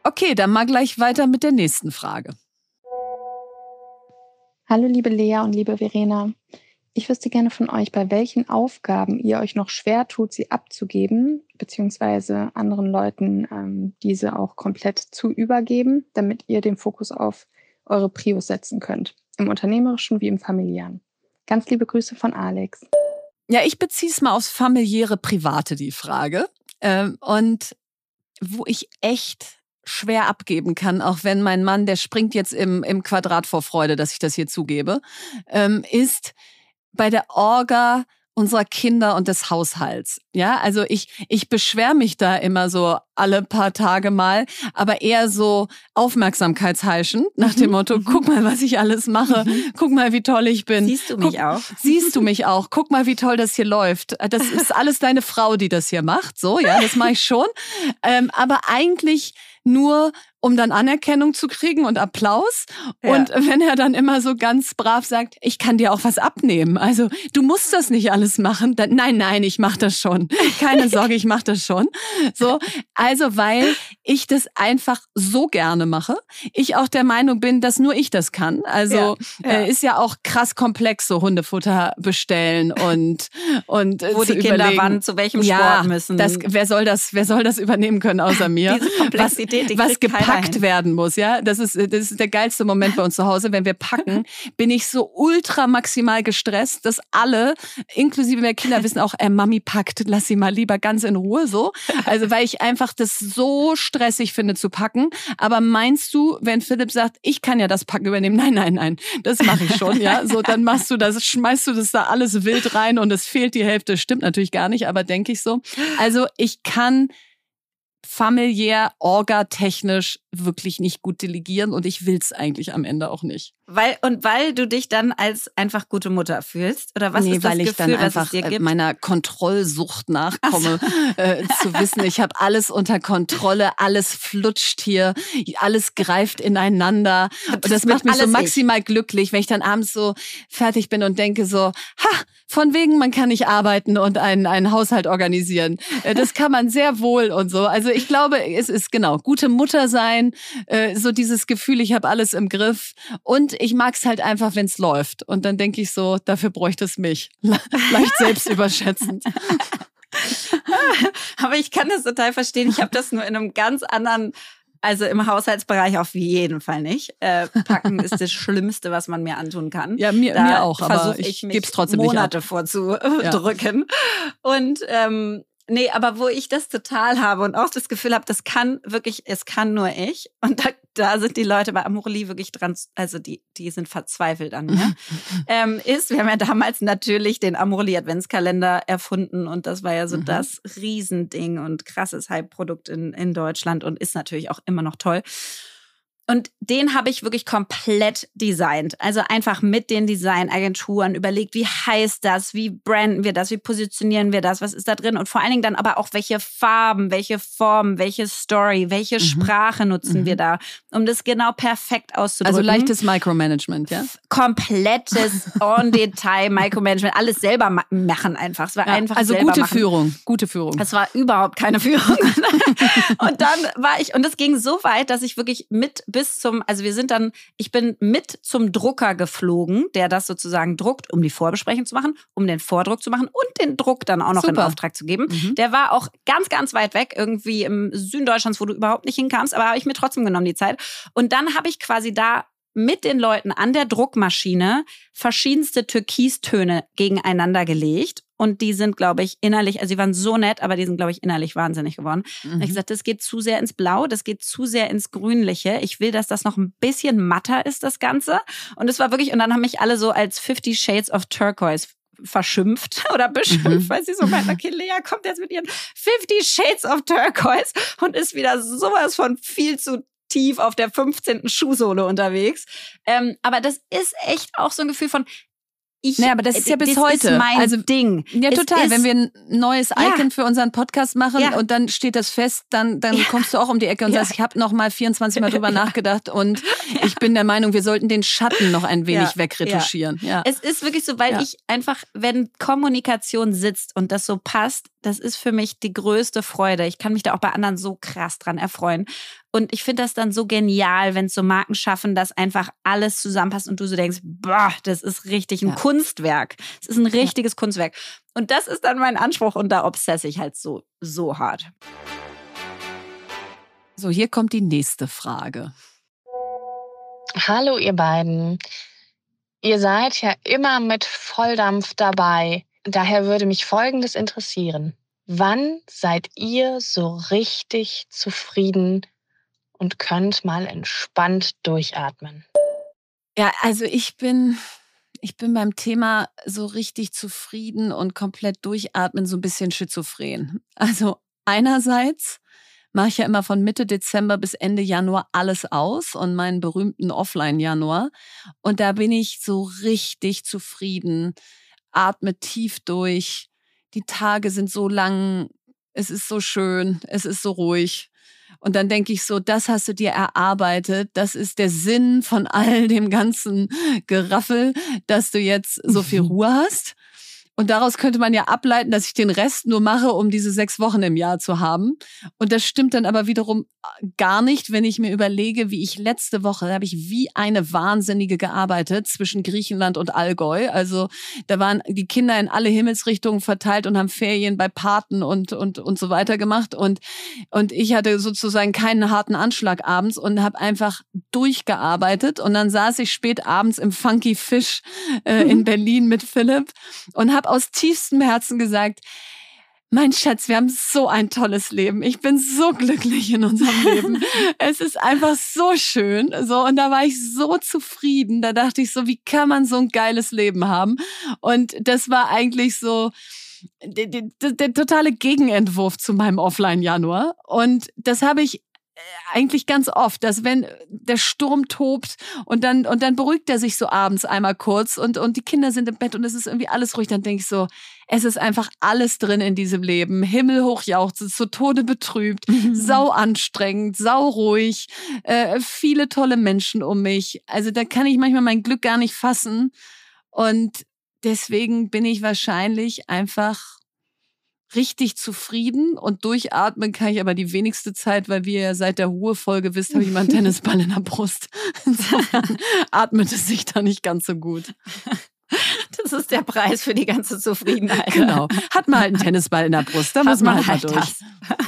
Okay, dann mal gleich weiter mit der nächsten Frage. Hallo liebe Lea und liebe Verena. Ich wüsste gerne von euch, bei welchen Aufgaben ihr euch noch schwer tut, sie abzugeben, beziehungsweise anderen Leuten ähm, diese auch komplett zu übergeben, damit ihr den Fokus auf eure Prios setzen könnt, im unternehmerischen wie im familiären. Ganz liebe Grüße von Alex. Ja, ich beziehe es mal aufs familiäre Private, die Frage. Ähm, und wo ich echt schwer abgeben kann, auch wenn mein Mann, der springt jetzt im, im Quadrat vor Freude, dass ich das hier zugebe, ähm, ist bei der Orga unserer Kinder und des Haushalts. Ja, also ich, ich beschwere mich da immer so alle paar Tage mal, aber eher so aufmerksamkeitsheischend nach dem mhm. Motto, mhm. guck mal, was ich alles mache, mhm. guck mal, wie toll ich bin. Siehst du mich guck, auch? Siehst du mich auch? Guck mal, wie toll das hier läuft. Das ist alles deine Frau, die das hier macht. So, ja, das mache ich schon. Ähm, aber eigentlich nur um dann Anerkennung zu kriegen und Applaus. Ja. Und wenn er dann immer so ganz brav sagt, ich kann dir auch was abnehmen. Also du musst das nicht alles machen. Dann, nein, nein, ich mache das schon. Keine Sorge, ich mache das schon. So, also weil ich das einfach so gerne mache. Ich auch der Meinung bin, dass nur ich das kann. Also ja, ja. Äh, ist ja auch krass komplex, so Hundefutter bestellen und und äh, wo die Kinder überlegen, wann zu welchem Sport müssen. Das, wer soll das, wer soll das übernehmen können außer mir? Diese Komplexität, die was, was gepackt werden muss, ja. Das ist, das ist der geilste Moment bei uns zu Hause. Wenn wir packen, bin ich so ultra maximal gestresst, dass alle, inklusive der Kinder, wissen auch, äh, Mami packt, lass sie mal lieber ganz in Ruhe, so. Also, weil ich einfach das so stressig finde zu packen. Aber meinst du, wenn Philipp sagt, ich kann ja das Packen übernehmen? Nein, nein, nein, das mache ich schon, ja. So, dann machst du das, schmeißt du das da alles wild rein und es fehlt die Hälfte. Stimmt natürlich gar nicht, aber denke ich so. Also, ich kann familiär, orgatechnisch wirklich nicht gut delegieren und ich will es eigentlich am Ende auch nicht. Weil, und weil du dich dann als einfach gute Mutter fühlst? Oder was nee, ist das weil ich Gefühl, dann einfach dir äh, gibt? meiner Kontrollsucht nachkomme, äh, zu wissen, ich habe alles unter Kontrolle, alles flutscht hier, alles greift ineinander. Und das macht mich so maximal ich. glücklich, wenn ich dann abends so fertig bin und denke so, ha, von wegen, man kann nicht arbeiten und einen, einen Haushalt organisieren. Äh, das kann man sehr wohl und so. Also ich glaube, es ist genau, gute Mutter sein, äh, so dieses Gefühl, ich habe alles im Griff. Und ich mag es halt einfach, wenn es läuft. Und dann denke ich so, dafür bräuchte es mich. Leicht selbst überschätzend. Aber ich kann das total verstehen. Ich habe das nur in einem ganz anderen also im Haushaltsbereich auf jeden Fall nicht. Äh, packen ist das Schlimmste, was man mir antun kann. Ja, mir, da mir auch. Aber ich, ich mich geb's trotzdem Monate nicht ab. vorzudrücken. Ja. Und ähm, Nee, aber wo ich das total habe und auch das Gefühl habe, das kann wirklich, es kann nur ich. Und da, da sind die Leute bei Amorelie wirklich dran, also die, die sind verzweifelt an mir. ähm, ist, wir haben ja damals natürlich den Amorelie Adventskalender erfunden und das war ja so mhm. das Riesending und krasses Hype-Produkt in, in Deutschland und ist natürlich auch immer noch toll. Und den habe ich wirklich komplett designt. Also einfach mit den Designagenturen überlegt, wie heißt das, wie branden wir das, wie positionieren wir das, was ist da drin und vor allen Dingen dann aber auch welche Farben, welche Formen, welche Story, welche mhm. Sprache nutzen mhm. wir da, um das genau perfekt auszudrücken. Also leichtes Micromanagement, ja? Komplettes On-Detail Micromanagement, alles selber machen einfach. Es war ja, einfach also gute machen. Führung, gute Führung. Es war überhaupt keine Führung. und dann war ich und es ging so weit, dass ich wirklich mit bis zum, also wir sind dann, ich bin mit zum Drucker geflogen, der das sozusagen druckt, um die Vorbesprechung zu machen, um den Vordruck zu machen und den Druck dann auch noch Super. in Auftrag zu geben. Mhm. Der war auch ganz, ganz weit weg, irgendwie im Süden Deutschlands, wo du überhaupt nicht hinkamst, aber habe ich mir trotzdem genommen die Zeit. Und dann habe ich quasi da mit den Leuten an der Druckmaschine verschiedenste Türkistöne gegeneinander gelegt. Und die sind, glaube ich, innerlich, also die waren so nett, aber die sind, glaube ich, innerlich wahnsinnig geworden. Mhm. Ich gesagt, das geht zu sehr ins Blau, das geht zu sehr ins Grünliche. Ich will, dass das noch ein bisschen matter ist, das Ganze. Und es war wirklich, und dann haben mich alle so als Fifty Shades of Turquoise verschimpft oder beschimpft, mhm. weil sie so meint, okay, Lea kommt jetzt mit ihren 50 Shades of Turquoise und ist wieder sowas von viel zu tief auf der 15. Schuhsohle unterwegs. Ähm, aber das ist echt auch so ein Gefühl von, ich, naja, aber das ist ja bis heute ist mein also Ding. Ja, total. Wenn wir ein neues Icon ja. für unseren Podcast machen ja. und dann steht das fest, dann dann ja. kommst du auch um die Ecke und sagst, ich habe noch mal 24 Mal drüber nachgedacht und ich bin der Meinung, wir sollten den Schatten noch ein wenig wegretuschieren. Ja. Es ist wirklich so, weil ich einfach, wenn Kommunikation sitzt und das so passt, das ist für mich die größte Freude. Ich kann mich da auch bei anderen so krass dran erfreuen. Und ich finde das dann so genial, wenn so Marken schaffen, dass einfach alles zusammenpasst und du so denkst, boah, das ist richtig ein ja. Kunstwerk. Es ist ein richtiges ja. Kunstwerk. Und das ist dann mein Anspruch und da obsesse ich halt so, so hart. So, hier kommt die nächste Frage. Hallo, ihr beiden. Ihr seid ja immer mit Volldampf dabei. Daher würde mich Folgendes interessieren. Wann seid ihr so richtig zufrieden und könnt mal entspannt durchatmen. Ja, also ich bin, ich bin beim Thema so richtig zufrieden und komplett durchatmen so ein bisschen schizophren. Also einerseits mache ich ja immer von Mitte Dezember bis Ende Januar alles aus und meinen berühmten Offline-Januar. Und da bin ich so richtig zufrieden, atme tief durch. Die Tage sind so lang, es ist so schön, es ist so ruhig. Und dann denke ich so, das hast du dir erarbeitet. Das ist der Sinn von all dem ganzen Geraffel, dass du jetzt so viel Ruhe hast. Und daraus könnte man ja ableiten, dass ich den Rest nur mache, um diese sechs Wochen im Jahr zu haben. Und das stimmt dann aber wiederum äh, gar nicht, wenn ich mir überlege, wie ich letzte Woche, da habe ich wie eine Wahnsinnige gearbeitet zwischen Griechenland und Allgäu. Also da waren die Kinder in alle Himmelsrichtungen verteilt und haben Ferien bei Paten und, und, und so weiter gemacht. Und, und ich hatte sozusagen keinen harten Anschlag abends und habe einfach durchgearbeitet. Und dann saß ich spät abends im Funky Fish äh, in Berlin mit Philipp und habe aus tiefstem Herzen gesagt, mein Schatz, wir haben so ein tolles Leben. Ich bin so glücklich in unserem Leben. es ist einfach so schön. So, und da war ich so zufrieden. Da dachte ich so, wie kann man so ein geiles Leben haben? Und das war eigentlich so, der, der, der totale Gegenentwurf zu meinem Offline-Januar. Und das habe ich eigentlich ganz oft, dass wenn der Sturm tobt und dann und dann beruhigt er sich so abends einmal kurz und und die Kinder sind im Bett und es ist irgendwie alles ruhig, dann denke ich so, es ist einfach alles drin in diesem Leben. Himmelhoch jauchzt, zu Tode betrübt, mhm. sau anstrengend, sau ruhig, äh, viele tolle Menschen um mich. Also da kann ich manchmal mein Glück gar nicht fassen und deswegen bin ich wahrscheinlich einfach richtig zufrieden und durchatmen kann ich aber die wenigste Zeit, weil wir ja seit der Ruhefolge wisst, habe ich mal einen Tennisball in der Brust. Insofern atmet es sich da nicht ganz so gut. Das ist der Preis für die ganze Zufriedenheit. Genau. Hat man halt einen Tennisball in der Brust, da Hat muss man, man halt, halt durch.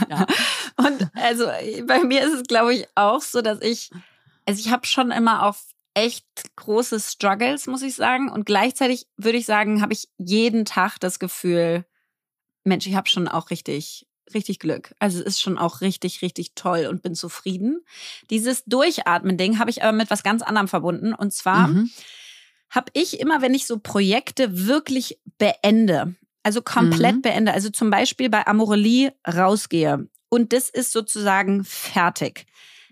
Ja. Und also bei mir ist es, glaube ich, auch so, dass ich, also ich habe schon immer auf echt große Struggles, muss ich sagen. Und gleichzeitig würde ich sagen, habe ich jeden Tag das Gefühl, Mensch, ich habe schon auch richtig, richtig Glück. Also es ist schon auch richtig, richtig toll und bin zufrieden. Dieses Durchatmen-Ding habe ich aber mit was ganz anderem verbunden. Und zwar mhm. habe ich immer, wenn ich so Projekte wirklich beende, also komplett mhm. beende, also zum Beispiel bei Amorelie rausgehe und das ist sozusagen fertig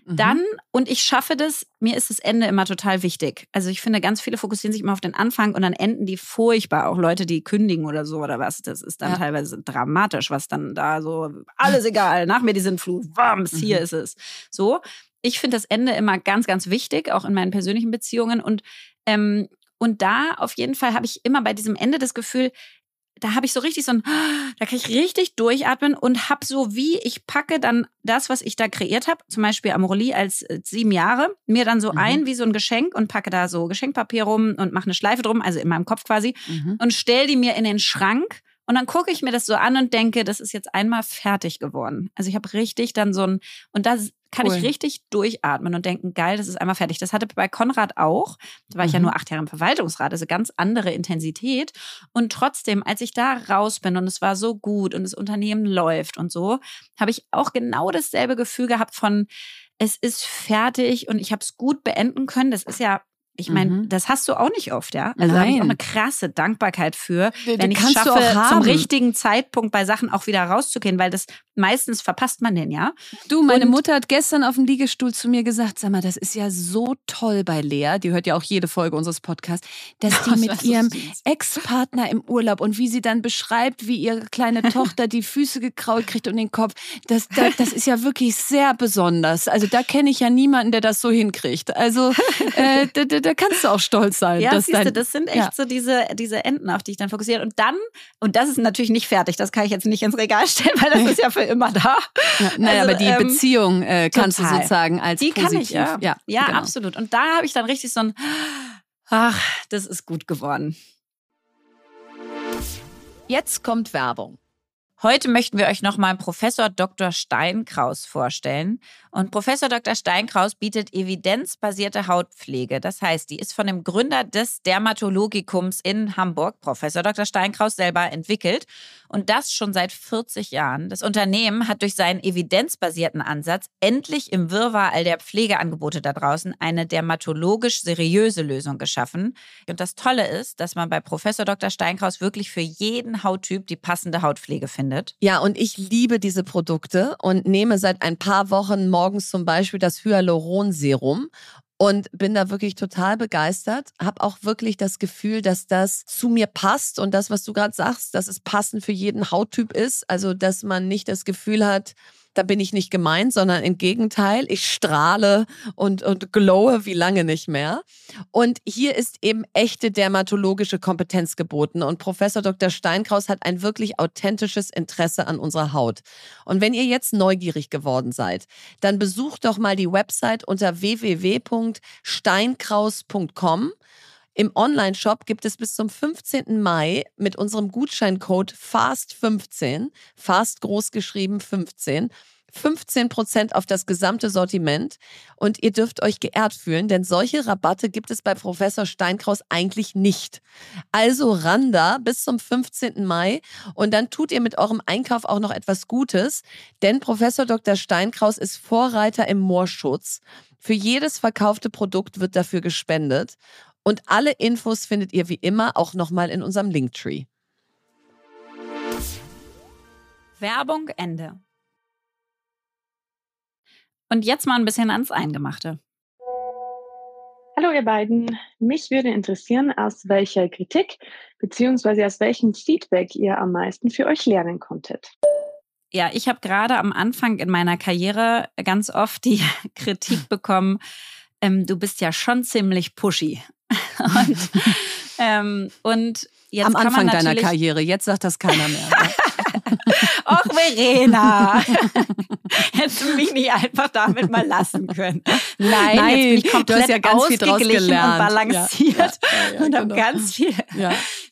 Mhm. Dann, und ich schaffe das, mir ist das Ende immer total wichtig. Also ich finde, ganz viele fokussieren sich immer auf den Anfang und dann enden die furchtbar. Auch Leute, die kündigen oder so oder was. Das ist dann ja. teilweise dramatisch, was dann da so, alles egal, nach mir die Sintflut, wams, hier mhm. ist es. So. Ich finde das Ende immer ganz, ganz wichtig, auch in meinen persönlichen Beziehungen und ähm, und da auf jeden Fall habe ich immer bei diesem Ende das Gefühl, da habe ich so richtig so ein, da kann ich richtig durchatmen und habe so wie, ich packe dann das, was ich da kreiert habe, zum Beispiel Amorelie als äh, sieben Jahre, mir dann so mhm. ein wie so ein Geschenk und packe da so Geschenkpapier rum und mache eine Schleife drum, also in meinem Kopf quasi, mhm. und stell die mir in den Schrank und dann gucke ich mir das so an und denke, das ist jetzt einmal fertig geworden. Also ich habe richtig dann so ein, und da kann cool. ich richtig durchatmen und denken, geil, das ist einmal fertig. Das hatte bei Konrad auch. Da war mhm. ich ja mhm. nur acht Jahre im Verwaltungsrat, also ganz andere Intensität. Und trotzdem, als ich da raus bin und es war so gut und das Unternehmen läuft und so, habe ich auch genau dasselbe Gefühl gehabt von, es ist fertig und ich habe es gut beenden können. Das ist ja ich meine, mhm. das hast du auch nicht oft, ja? Also habe ich auch eine krasse Dankbarkeit für, wenn ich es schaffe, zum richtigen Zeitpunkt bei Sachen auch wieder rauszugehen, weil das meistens verpasst man den, ja. Du, meine und Mutter hat gestern auf dem Liegestuhl zu mir gesagt, sag mal, das ist ja so toll bei Lea, die hört ja auch jede Folge unseres Podcasts, dass die mit ihrem Ex-Partner im Urlaub und wie sie dann beschreibt, wie ihre kleine Tochter die Füße gekrault kriegt und den Kopf, das, das, das ist ja wirklich sehr besonders. Also da kenne ich ja niemanden, der das so hinkriegt. Also äh, da kannst du auch stolz sein. Ja, siehst du, das sind echt ja. so diese, diese Enden, auf die ich dann fokussiere. Und dann, und das ist natürlich nicht fertig, das kann ich jetzt nicht ins Regal stellen, weil das ist ja für immer da. Ja, naja, also, aber die ähm, Beziehung äh, kannst total. du sozusagen als Die positiv. kann ich, ja. Ja, ja genau. absolut. Und da habe ich dann richtig so ein, ach, das ist gut geworden. Jetzt kommt Werbung. Heute möchten wir euch nochmal Professor Dr. Steinkraus vorstellen. Und Professor Dr. Steinkraus bietet evidenzbasierte Hautpflege. Das heißt, die ist von dem Gründer des Dermatologikums in Hamburg, Professor Dr. Steinkraus, selber entwickelt. Und das schon seit 40 Jahren. Das Unternehmen hat durch seinen evidenzbasierten Ansatz endlich im Wirrwarr all der Pflegeangebote da draußen eine dermatologisch seriöse Lösung geschaffen. Und das Tolle ist, dass man bei Professor Dr. Steinkraus wirklich für jeden Hauttyp die passende Hautpflege findet. Ja, und ich liebe diese Produkte und nehme seit ein paar Wochen morgens zum Beispiel das Hyaluronserum und bin da wirklich total begeistert. Habe auch wirklich das Gefühl, dass das zu mir passt und das, was du gerade sagst, dass es passend für jeden Hauttyp ist. Also, dass man nicht das Gefühl hat, da bin ich nicht gemeint, sondern im Gegenteil, ich strahle und, und glowe wie lange nicht mehr. Und hier ist eben echte dermatologische Kompetenz geboten. Und Professor Dr. Steinkraus hat ein wirklich authentisches Interesse an unserer Haut. Und wenn ihr jetzt neugierig geworden seid, dann besucht doch mal die Website unter www.steinkraus.com. Im Online-Shop gibt es bis zum 15. Mai mit unserem Gutscheincode FAST15, FAST großgeschrieben 15, 15% auf das gesamte Sortiment und ihr dürft euch geehrt fühlen, denn solche Rabatte gibt es bei Professor Steinkraus eigentlich nicht. Also Randa bis zum 15. Mai und dann tut ihr mit eurem Einkauf auch noch etwas Gutes, denn Professor Dr. Steinkraus ist Vorreiter im Moorschutz. Für jedes verkaufte Produkt wird dafür gespendet und alle Infos findet ihr wie immer auch nochmal in unserem Linktree. Werbung Ende. Und jetzt mal ein bisschen ans Eingemachte. Hallo ihr beiden. Mich würde interessieren, aus welcher Kritik bzw. aus welchem Feedback ihr am meisten für euch lernen konntet. Ja, ich habe gerade am Anfang in meiner Karriere ganz oft die Kritik bekommen, ähm, du bist ja schon ziemlich pushy. Und, ähm, und jetzt am Anfang deiner Karriere, jetzt sagt das keiner mehr. Och, Verena. Hättest du mich nicht einfach damit mal lassen können. Nein, Nein jetzt bin ich komplett du hast ja ganz viel draus gelernt. und balanciert ja, ja, ja, und habe genau. ganz viel.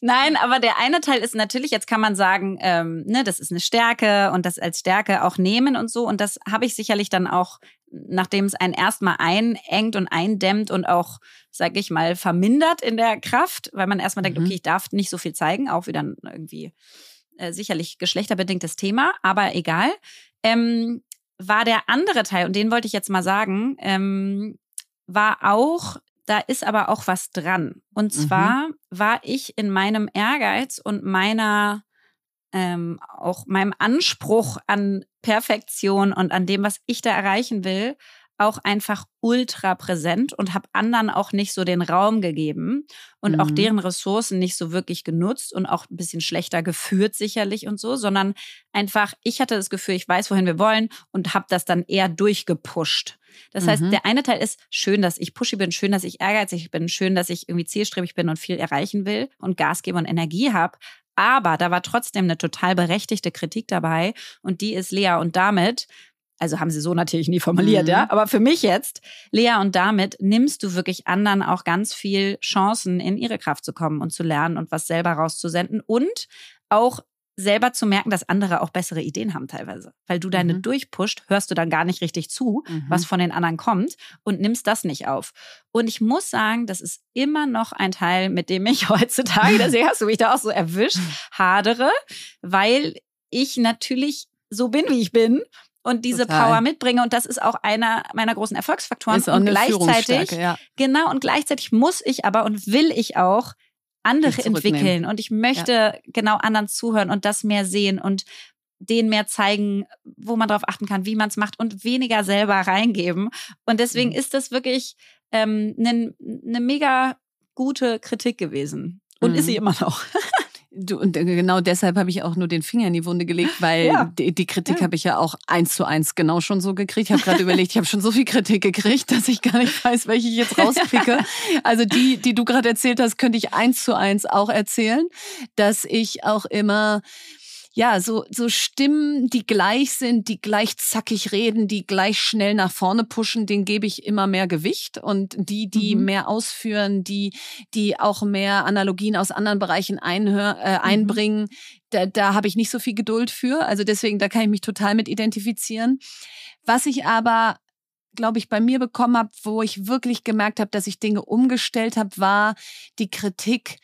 Nein, aber der eine Teil ist natürlich, jetzt kann man sagen, ähm, ne, das ist eine Stärke und das als Stärke auch nehmen und so. Und das habe ich sicherlich dann auch, nachdem es einen erstmal einengt und eindämmt und auch, sag ich mal, vermindert in der Kraft, weil man erstmal denkt, Mhm. okay, ich darf nicht so viel zeigen, auch wieder irgendwie äh, sicherlich geschlechterbedingtes Thema, aber egal. Ähm, war der andere Teil, und den wollte ich jetzt mal sagen, ähm, war auch, da ist aber auch was dran. Und Mhm. zwar war ich in meinem Ehrgeiz und meiner ähm, auch meinem Anspruch an Perfektion und an dem, was ich da erreichen will, auch einfach ultra präsent und habe anderen auch nicht so den Raum gegeben und auch Mhm. deren Ressourcen nicht so wirklich genutzt und auch ein bisschen schlechter geführt sicherlich und so, sondern einfach, ich hatte das Gefühl, ich weiß, wohin wir wollen und habe das dann eher durchgepusht. Das heißt, Mhm. der eine Teil ist schön, dass ich pushy bin, schön, dass ich ehrgeizig bin, schön, dass ich irgendwie zielstrebig bin und viel erreichen will und Gas gebe und Energie habe. Aber da war trotzdem eine total berechtigte Kritik dabei und die ist Lea und damit, also haben sie so natürlich nie formuliert, Mhm. ja, aber für mich jetzt, Lea und damit nimmst du wirklich anderen auch ganz viel Chancen, in ihre Kraft zu kommen und zu lernen und was selber rauszusenden und auch selber zu merken, dass andere auch bessere Ideen haben teilweise. Weil du deine Mhm. durchpusht, hörst du dann gar nicht richtig zu, Mhm. was von den anderen kommt und nimmst das nicht auf. Und ich muss sagen, das ist immer noch ein Teil, mit dem ich heutzutage, deswegen hast du mich da auch so erwischt, hadere, weil ich natürlich so bin, wie ich bin und diese Total. Power mitbringe. Und das ist auch einer meiner großen Erfolgsfaktoren. Ist auch und gleichzeitig, ja. genau, und gleichzeitig muss ich aber und will ich auch andere entwickeln. Und ich möchte genau anderen zuhören und das mehr sehen und denen mehr zeigen, wo man darauf achten kann, wie man es macht und weniger selber reingeben. Und deswegen Mhm. ist das wirklich ähm, eine ne mega gute Kritik gewesen. Und Mhm. ist sie immer noch. Du, und äh, genau deshalb habe ich auch nur den Finger in die Wunde gelegt, weil Ja. die, die Kritik Ja. habe ich ja auch eins zu eins genau schon so gekriegt. Ich habe gerade überlegt, ich habe schon so viel Kritik gekriegt, dass ich gar nicht weiß, welche ich jetzt rauspicke. Also die, die du gerade erzählt hast, könnte ich eins zu eins auch erzählen, dass ich auch immer ja, so, so Stimmen, die gleich sind, die gleich zackig reden, die gleich schnell nach vorne pushen, denen gebe ich immer mehr Gewicht. Und die, die Mhm. mehr ausführen, die, die auch mehr Analogien aus anderen Bereichen einhör, äh, Mhm. einbringen, da, da habe ich nicht so viel Geduld für. Also deswegen, da kann ich mich total mit identifizieren. Was ich aber glaube ich, bei mir bekommen habe, wo ich wirklich gemerkt habe, dass ich Dinge umgestellt habe, war die Kritik,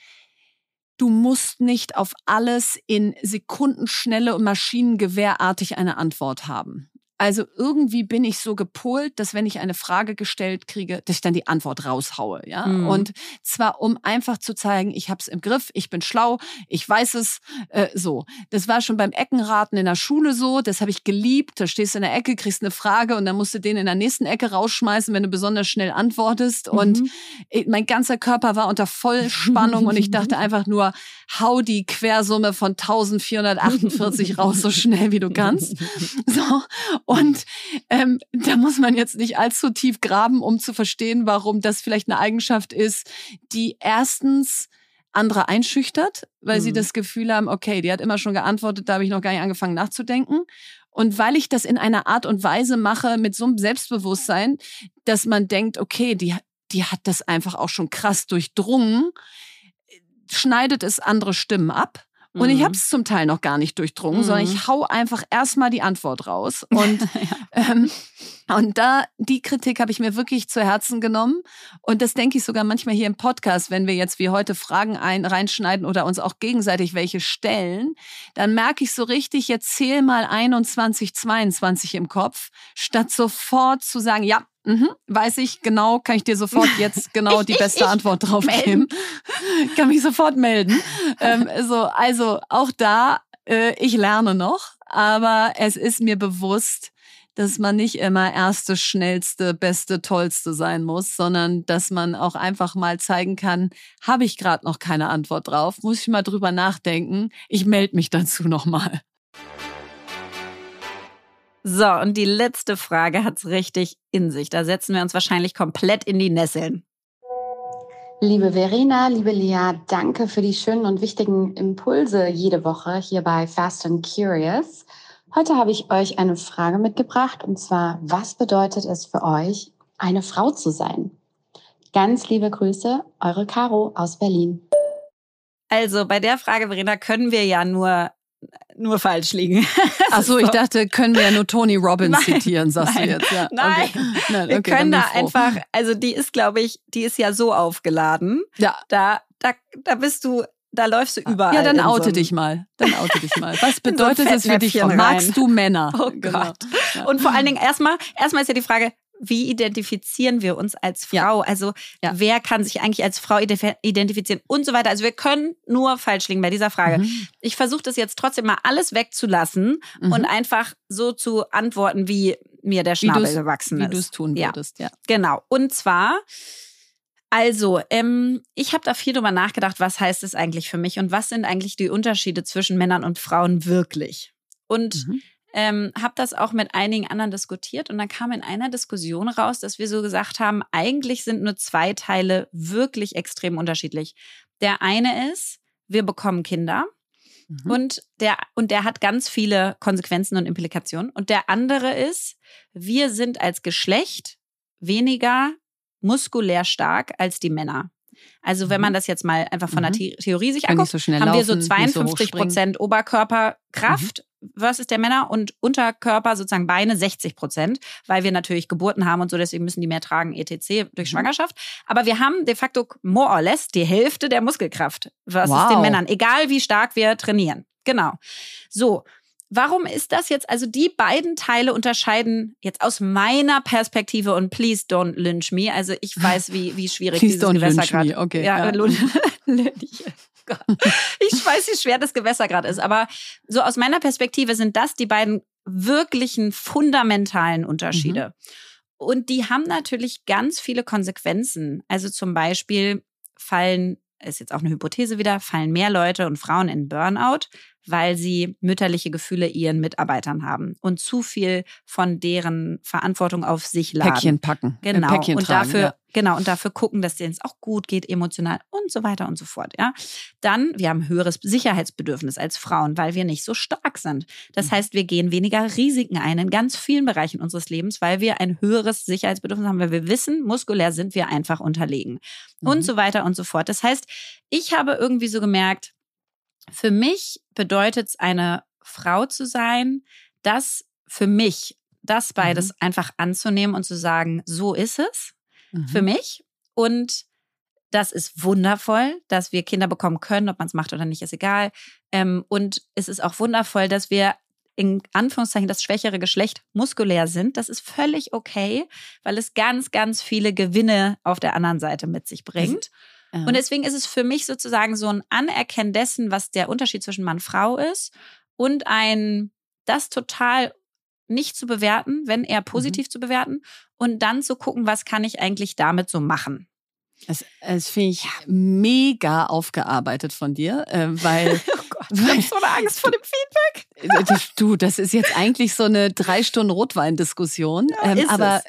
du musst nicht auf alles in Sekundenschnelle und maschinengewehrartig eine Antwort haben. Also irgendwie bin ich so gepolt, dass wenn ich eine Frage gestellt kriege, dass ich dann die Antwort raushaue, ja. Mhm. Und zwar um einfach zu zeigen, ich habe es im Griff, ich bin schlau, ich weiß es, äh, so. Das war schon beim Eckenraten in der Schule so, das habe ich geliebt. Da stehst du in der Ecke, kriegst eine Frage und dann musst du den in der nächsten Ecke rausschmeißen, wenn du besonders schnell antwortest. Und Mhm. äh, mein ganzer Körper war unter Vollspannung und ich dachte einfach nur, hau die Quersumme von 1448 raus, so schnell wie du kannst. So. Und ähm, da muss man jetzt nicht allzu tief graben, um zu verstehen, warum das vielleicht eine Eigenschaft ist, die erstens andere einschüchtert, weil sie Mhm. das Gefühl haben, okay, die hat immer schon geantwortet, da habe ich noch gar nicht angefangen nachzudenken. Und weil ich das in einer Art und Weise mache, mit so einem Selbstbewusstsein, dass man denkt, okay, die, die hat das einfach auch schon krass durchdrungen, schneidet es andere Stimmen ab. Und ich Mhm. habe es zum Teil noch gar nicht durchdrungen, Mhm. sondern ich hau einfach erstmal die Antwort raus. Und, ähm, und da, die Kritik habe ich mir wirklich zu Herzen genommen. Und das denke ich sogar manchmal hier im Podcast, wenn wir jetzt wie heute Fragen ein, reinschneiden oder uns auch gegenseitig welche stellen, dann merke ich so richtig, jetzt zähl mal 21, 22 im Kopf, statt sofort zu sagen, ja, Mhm, weiß ich genau, kann ich dir sofort jetzt genau die beste Antwort drauf geben. kann mich sofort melden. ähm, so, also auch da, äh, ich lerne noch, aber es ist mir bewusst, dass man nicht immer erste, schnellste, beste, tollste sein muss, sondern dass man auch einfach mal zeigen kann, habe ich gerade noch keine Antwort drauf, muss ich mal drüber nachdenken. Ich melde mich dazu nochmal. So, und die letzte Frage hat's richtig in sich. Da setzen wir uns wahrscheinlich komplett in die Nesseln. Liebe Verena, liebe Lea, danke für die schönen und wichtigen Impulse jede Woche hier bei Fast and Curious. Heute habe ich euch eine Frage mitgebracht und zwar, was bedeutet es für euch, eine Frau zu sein? Ganz liebe Grüße, eure Caro aus Berlin. Also bei der Frage, Verena, können wir ja nur nur falsch liegen. Ach so, ich dachte, können wir ja nur Tony Robbins nein, zitieren, sagst nein, du jetzt. Ja, nein, okay. nein wir können da einfach, also die ist, glaube ich, die ist ja so aufgeladen. Ja. Da, da, da bist du, da läufst du überall. Ja, dann oute so dich mal. Dann oute dich mal. Was bedeutet so es für dich? Magst du Männer? Oh Gott. Genau. Ja. Und vor allen Dingen erstmal, erstmal ist ja die Frage, wie identifizieren wir uns als Frau? Ja. Also ja. wer kann sich eigentlich als Frau identifizieren und so weiter. Also wir können nur falsch liegen bei dieser Frage. Mhm. Ich versuche das jetzt trotzdem mal alles wegzulassen mhm. und einfach so zu antworten, wie mir der Schnabel gewachsen ist. Wie du es tun würdest, ja. ja. Genau. Und zwar, also, ähm, ich habe da viel drüber nachgedacht, was heißt es eigentlich für mich und was sind eigentlich die Unterschiede zwischen Männern und Frauen wirklich? Und mhm ähm, habe das auch mit einigen anderen diskutiert und dann kam in einer Diskussion raus, dass wir so gesagt haben, eigentlich sind nur zwei Teile wirklich extrem unterschiedlich. Der eine ist, wir bekommen Kinder. Mhm. Und der, und der hat ganz viele Konsequenzen und Implikationen. Und der andere ist, wir sind als Geschlecht weniger muskulär stark als die Männer. Also wenn man mhm. das jetzt mal einfach von der mhm. Theorie sich anguckt, so haben laufen, wir so 52 Prozent Oberkörperkraft mhm. Versus der Männer und Unterkörper sozusagen Beine 60 Prozent, weil wir natürlich Geburten haben und so, deswegen müssen die mehr tragen, etc. durch Schwangerschaft. Aber wir haben de facto more or less die Hälfte der Muskelkraft versus wow. den Männern, egal wie stark wir trainieren. Genau. So, Warum ist das jetzt? Also die beiden Teile unterscheiden jetzt aus meiner Perspektive und please don't lynch me. Also ich weiß, wie, wie schwierig please dieses Gewässer gerade. Okay. Ja, ja. ich weiß, wie schwer das Gewässer gerade ist. Aber so aus meiner Perspektive sind das die beiden wirklichen fundamentalen Unterschiede. Mhm. Und die haben natürlich ganz viele Konsequenzen. Also zum Beispiel fallen ist jetzt auch eine Hypothese wieder, fallen mehr Leute und Frauen in Burnout, weil sie mütterliche Gefühle ihren Mitarbeitern haben und zu viel von deren Verantwortung auf sich laden. Päckchen packen. Äh, genau. Päckchen und tragen, dafür, ja. genau, und dafür gucken, dass denen es auch gut geht, emotional und so weiter und so fort. Ja. Dann, wir haben höheres Sicherheitsbedürfnis als Frauen, weil wir nicht so stark sind. Das mhm. heißt, wir gehen weniger Risiken ein in ganz vielen Bereichen unseres Lebens, weil wir ein höheres Sicherheitsbedürfnis haben, weil wir wissen, muskulär sind wir einfach unterlegen. Mhm. Und so weiter und so fort. Das heißt, ich habe irgendwie so gemerkt, für mich bedeutet es, eine Frau zu sein, das für mich, das beides mhm. einfach anzunehmen und zu sagen, so ist es mhm. für mich. Und das ist wundervoll, dass wir Kinder bekommen können, ob man es macht oder nicht, ist egal. Ähm, und es ist auch wundervoll, dass wir in Anführungszeichen das schwächere Geschlecht muskulär sind. Das ist völlig okay, weil es ganz, ganz viele Gewinne auf der anderen Seite mit sich bringt. Und deswegen ist es für mich sozusagen so ein Anerkennen dessen, was der Unterschied zwischen Mann und Frau ist und ein, das total nicht zu bewerten, wenn eher positiv mhm. zu bewerten und dann zu gucken, was kann ich eigentlich damit so machen. Das, das finde ich mega aufgearbeitet von dir, äh, weil. ich habe so eine Angst vor dem Feedback. Äh, du, das ist jetzt eigentlich so eine drei Stunden Rotwein-Diskussion. Ja, ähm, aber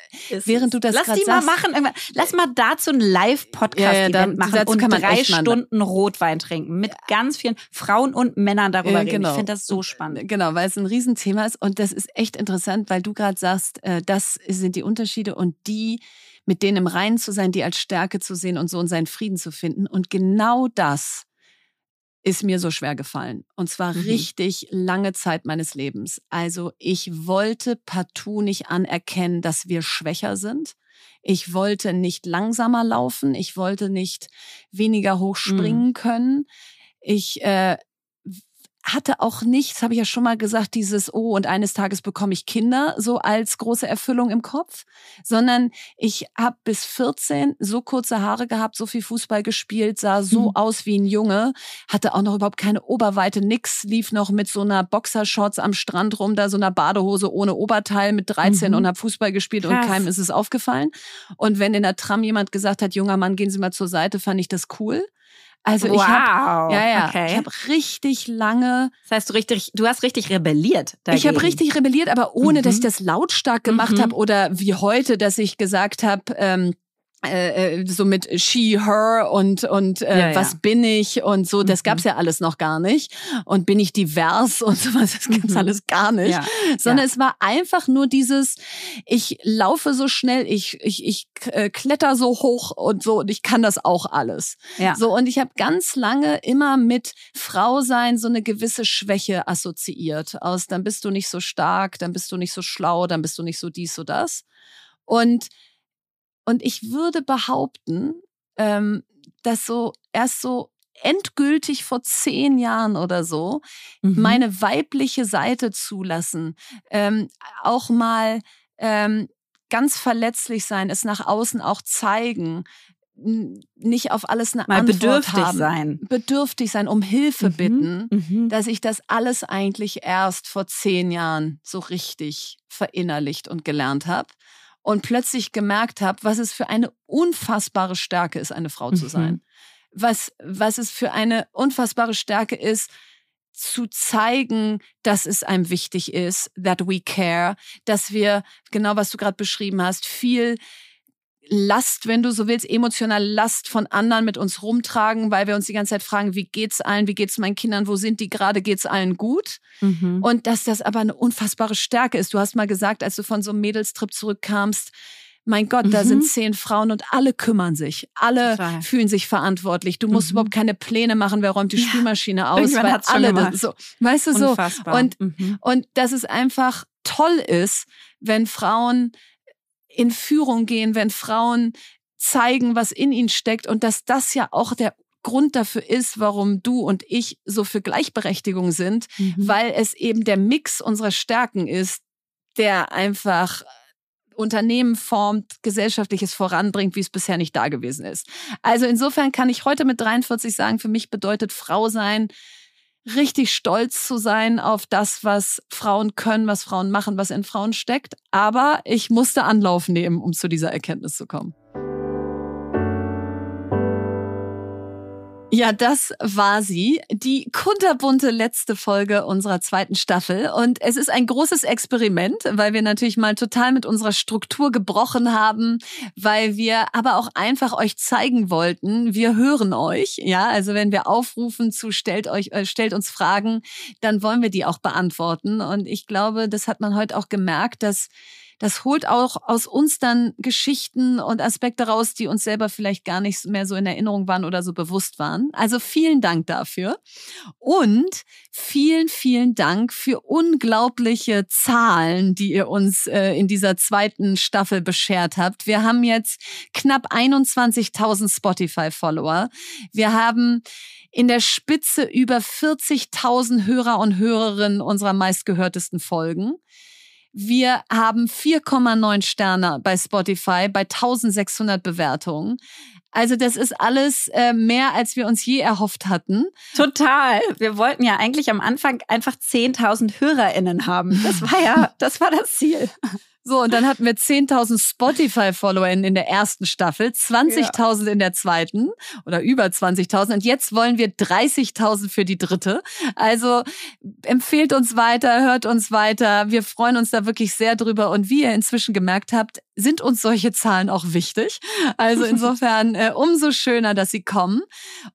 während du das Lass die sagst, mal machen. Lass mal dazu ein Live-Podcast-Event ja, ja, machen und drei Stunden Rotwein trinken mit ganz vielen Frauen und Männern darüber reden. Genau. Ich finde das so spannend. Genau, weil es ein Riesenthema ist und das ist echt interessant, weil du gerade sagst, äh, das sind die Unterschiede und die mit denen im Reinen zu sein, die als Stärke zu sehen und so in seinen Frieden zu finden. Und genau das ist mir so schwer gefallen. Und zwar mhm. richtig lange Zeit meines Lebens. Also ich wollte partout nicht anerkennen, dass wir schwächer sind. Ich wollte nicht langsamer laufen. Ich wollte nicht weniger hoch springen mhm. können. Ich äh, hatte auch nichts, habe ich ja schon mal gesagt, dieses, oh, und eines Tages bekomme ich Kinder, so als große Erfüllung im Kopf, sondern ich habe bis 14 so kurze Haare gehabt, so viel Fußball gespielt, sah so mhm. aus wie ein Junge, hatte auch noch überhaupt keine Oberweite, nix, lief noch mit so einer Boxershorts am Strand rum, da so einer Badehose ohne Oberteil mit 13 mhm. und habe Fußball gespielt Krass. und keinem ist es aufgefallen. Und wenn in der Tram jemand gesagt hat, junger Mann, gehen Sie mal zur Seite, fand ich das cool. Also wow. ich habe ja ja, okay. ich habe richtig lange. Das heißt, du richtig, du hast richtig rebelliert. Dagegen. Ich habe richtig rebelliert, aber ohne, mhm. dass ich das lautstark gemacht mhm. habe oder wie heute, dass ich gesagt habe. Ähm, äh, äh, so mit she, her und und äh, ja, was ja. bin ich und so, das mhm. gab's ja alles noch gar nicht und bin ich divers und sowas, das gab's mhm. alles gar nicht, ja. sondern es war einfach nur dieses, ich laufe so schnell, ich ich ich äh, kletter so hoch und so und ich kann das auch alles. Ja. So und ich habe ganz lange immer mit Frau sein so eine gewisse Schwäche assoziiert aus, dann bist du nicht so stark, dann bist du nicht so schlau, dann bist du nicht so dies so das und und ich würde behaupten, ähm, dass so erst so endgültig vor zehn Jahren oder so mhm. meine weibliche Seite zulassen, ähm, auch mal ähm, ganz verletzlich sein, es nach außen auch zeigen, nicht auf alles eine Mal Antwort bedürftig haben. sein. Bedürftig sein, um Hilfe mhm. bitten, mhm. dass ich das alles eigentlich erst vor zehn Jahren so richtig verinnerlicht und gelernt habe und plötzlich gemerkt habe, was es für eine unfassbare Stärke ist, eine Frau zu mhm. sein. Was, was es für eine unfassbare Stärke ist, zu zeigen, dass es einem wichtig ist, that we care, dass wir, genau was du gerade beschrieben hast, viel Last, wenn du so willst, emotionale Last von anderen mit uns rumtragen, weil wir uns die ganze Zeit fragen, wie geht's allen, wie geht's meinen Kindern, wo sind die gerade, geht's allen gut? Mhm. Und dass das aber eine unfassbare Stärke ist. Du hast mal gesagt, als du von so einem Mädelstrip zurückkamst, mein Gott, mhm. da sind mhm. zehn Frauen und alle kümmern sich. Alle Total. fühlen sich verantwortlich. Du musst mhm. überhaupt keine Pläne machen, wer räumt die ja. Spülmaschine aus, Irgendwann weil alle das so, weißt du Unfassbar. so. Und, mhm. und dass es einfach toll ist, wenn Frauen in Führung gehen, wenn Frauen zeigen, was in ihnen steckt und dass das ja auch der Grund dafür ist, warum du und ich so für Gleichberechtigung sind, mhm. weil es eben der Mix unserer Stärken ist, der einfach Unternehmen formt, gesellschaftliches voranbringt, wie es bisher nicht da gewesen ist. Also insofern kann ich heute mit 43 sagen, für mich bedeutet Frau sein, richtig stolz zu sein auf das, was Frauen können, was Frauen machen, was in Frauen steckt. Aber ich musste Anlauf nehmen, um zu dieser Erkenntnis zu kommen. Ja, das war sie. Die kunterbunte letzte Folge unserer zweiten Staffel. Und es ist ein großes Experiment, weil wir natürlich mal total mit unserer Struktur gebrochen haben, weil wir aber auch einfach euch zeigen wollten, wir hören euch. Ja, also wenn wir aufrufen zu stellt euch, äh, stellt uns Fragen, dann wollen wir die auch beantworten. Und ich glaube, das hat man heute auch gemerkt, dass das holt auch aus uns dann Geschichten und Aspekte raus, die uns selber vielleicht gar nicht mehr so in Erinnerung waren oder so bewusst waren. Also vielen Dank dafür. Und vielen, vielen Dank für unglaubliche Zahlen, die ihr uns äh, in dieser zweiten Staffel beschert habt. Wir haben jetzt knapp 21.000 Spotify-Follower. Wir haben in der Spitze über 40.000 Hörer und Hörerinnen unserer meistgehörtesten Folgen. Wir haben 4,9 Sterne bei Spotify bei 1600 Bewertungen. Also das ist alles äh, mehr, als wir uns je erhofft hatten. Total. Wir wollten ja eigentlich am Anfang einfach 10.000 HörerInnen haben. Das war ja, das war das Ziel. So, und dann hatten wir 10.000 Spotify-Follower in, der ersten Staffel, 20.000 ja. in der zweiten oder über 20.000 und jetzt wollen wir 30.000 für die dritte. Also empfehlt uns weiter, hört uns weiter. Wir freuen uns da wirklich sehr drüber und wie ihr inzwischen gemerkt habt, sind uns solche Zahlen auch wichtig. Also insofern äh, umso schöner, dass sie kommen.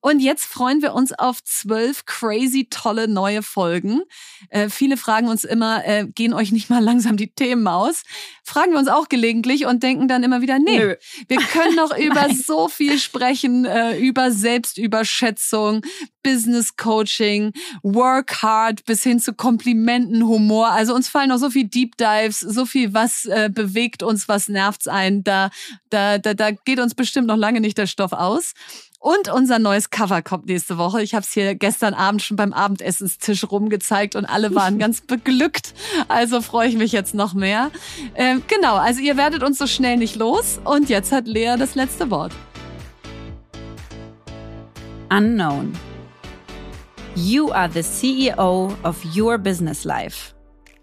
Und jetzt freuen wir uns auf zwölf crazy tolle neue Folgen. Äh, viele fragen uns immer, äh, gehen euch nicht mal langsam die Themen aus? Fragen wir uns auch gelegentlich und denken dann immer wieder, nee, Nö. wir können noch über so viel sprechen, äh, über Selbstüberschätzung, Business Coaching, Work Hard bis hin zu Komplimenten, Humor. Also uns fallen noch so viel Deep Dives, so viel, was äh, bewegt uns, was nervt's ein. Da, da, da, da geht uns bestimmt noch lange nicht der Stoff aus. Und unser neues Cover kommt nächste Woche. Ich habe es hier gestern Abend schon beim Abendessenstisch rumgezeigt und alle waren ganz beglückt. Also freue ich mich jetzt noch mehr. Ähm, genau, also ihr werdet uns so schnell nicht los. Und jetzt hat Lea das letzte Wort. Unknown. You are the CEO of your business life.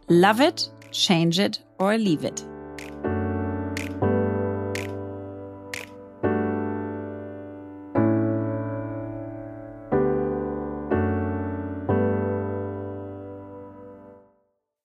Love it, change it, or leave it.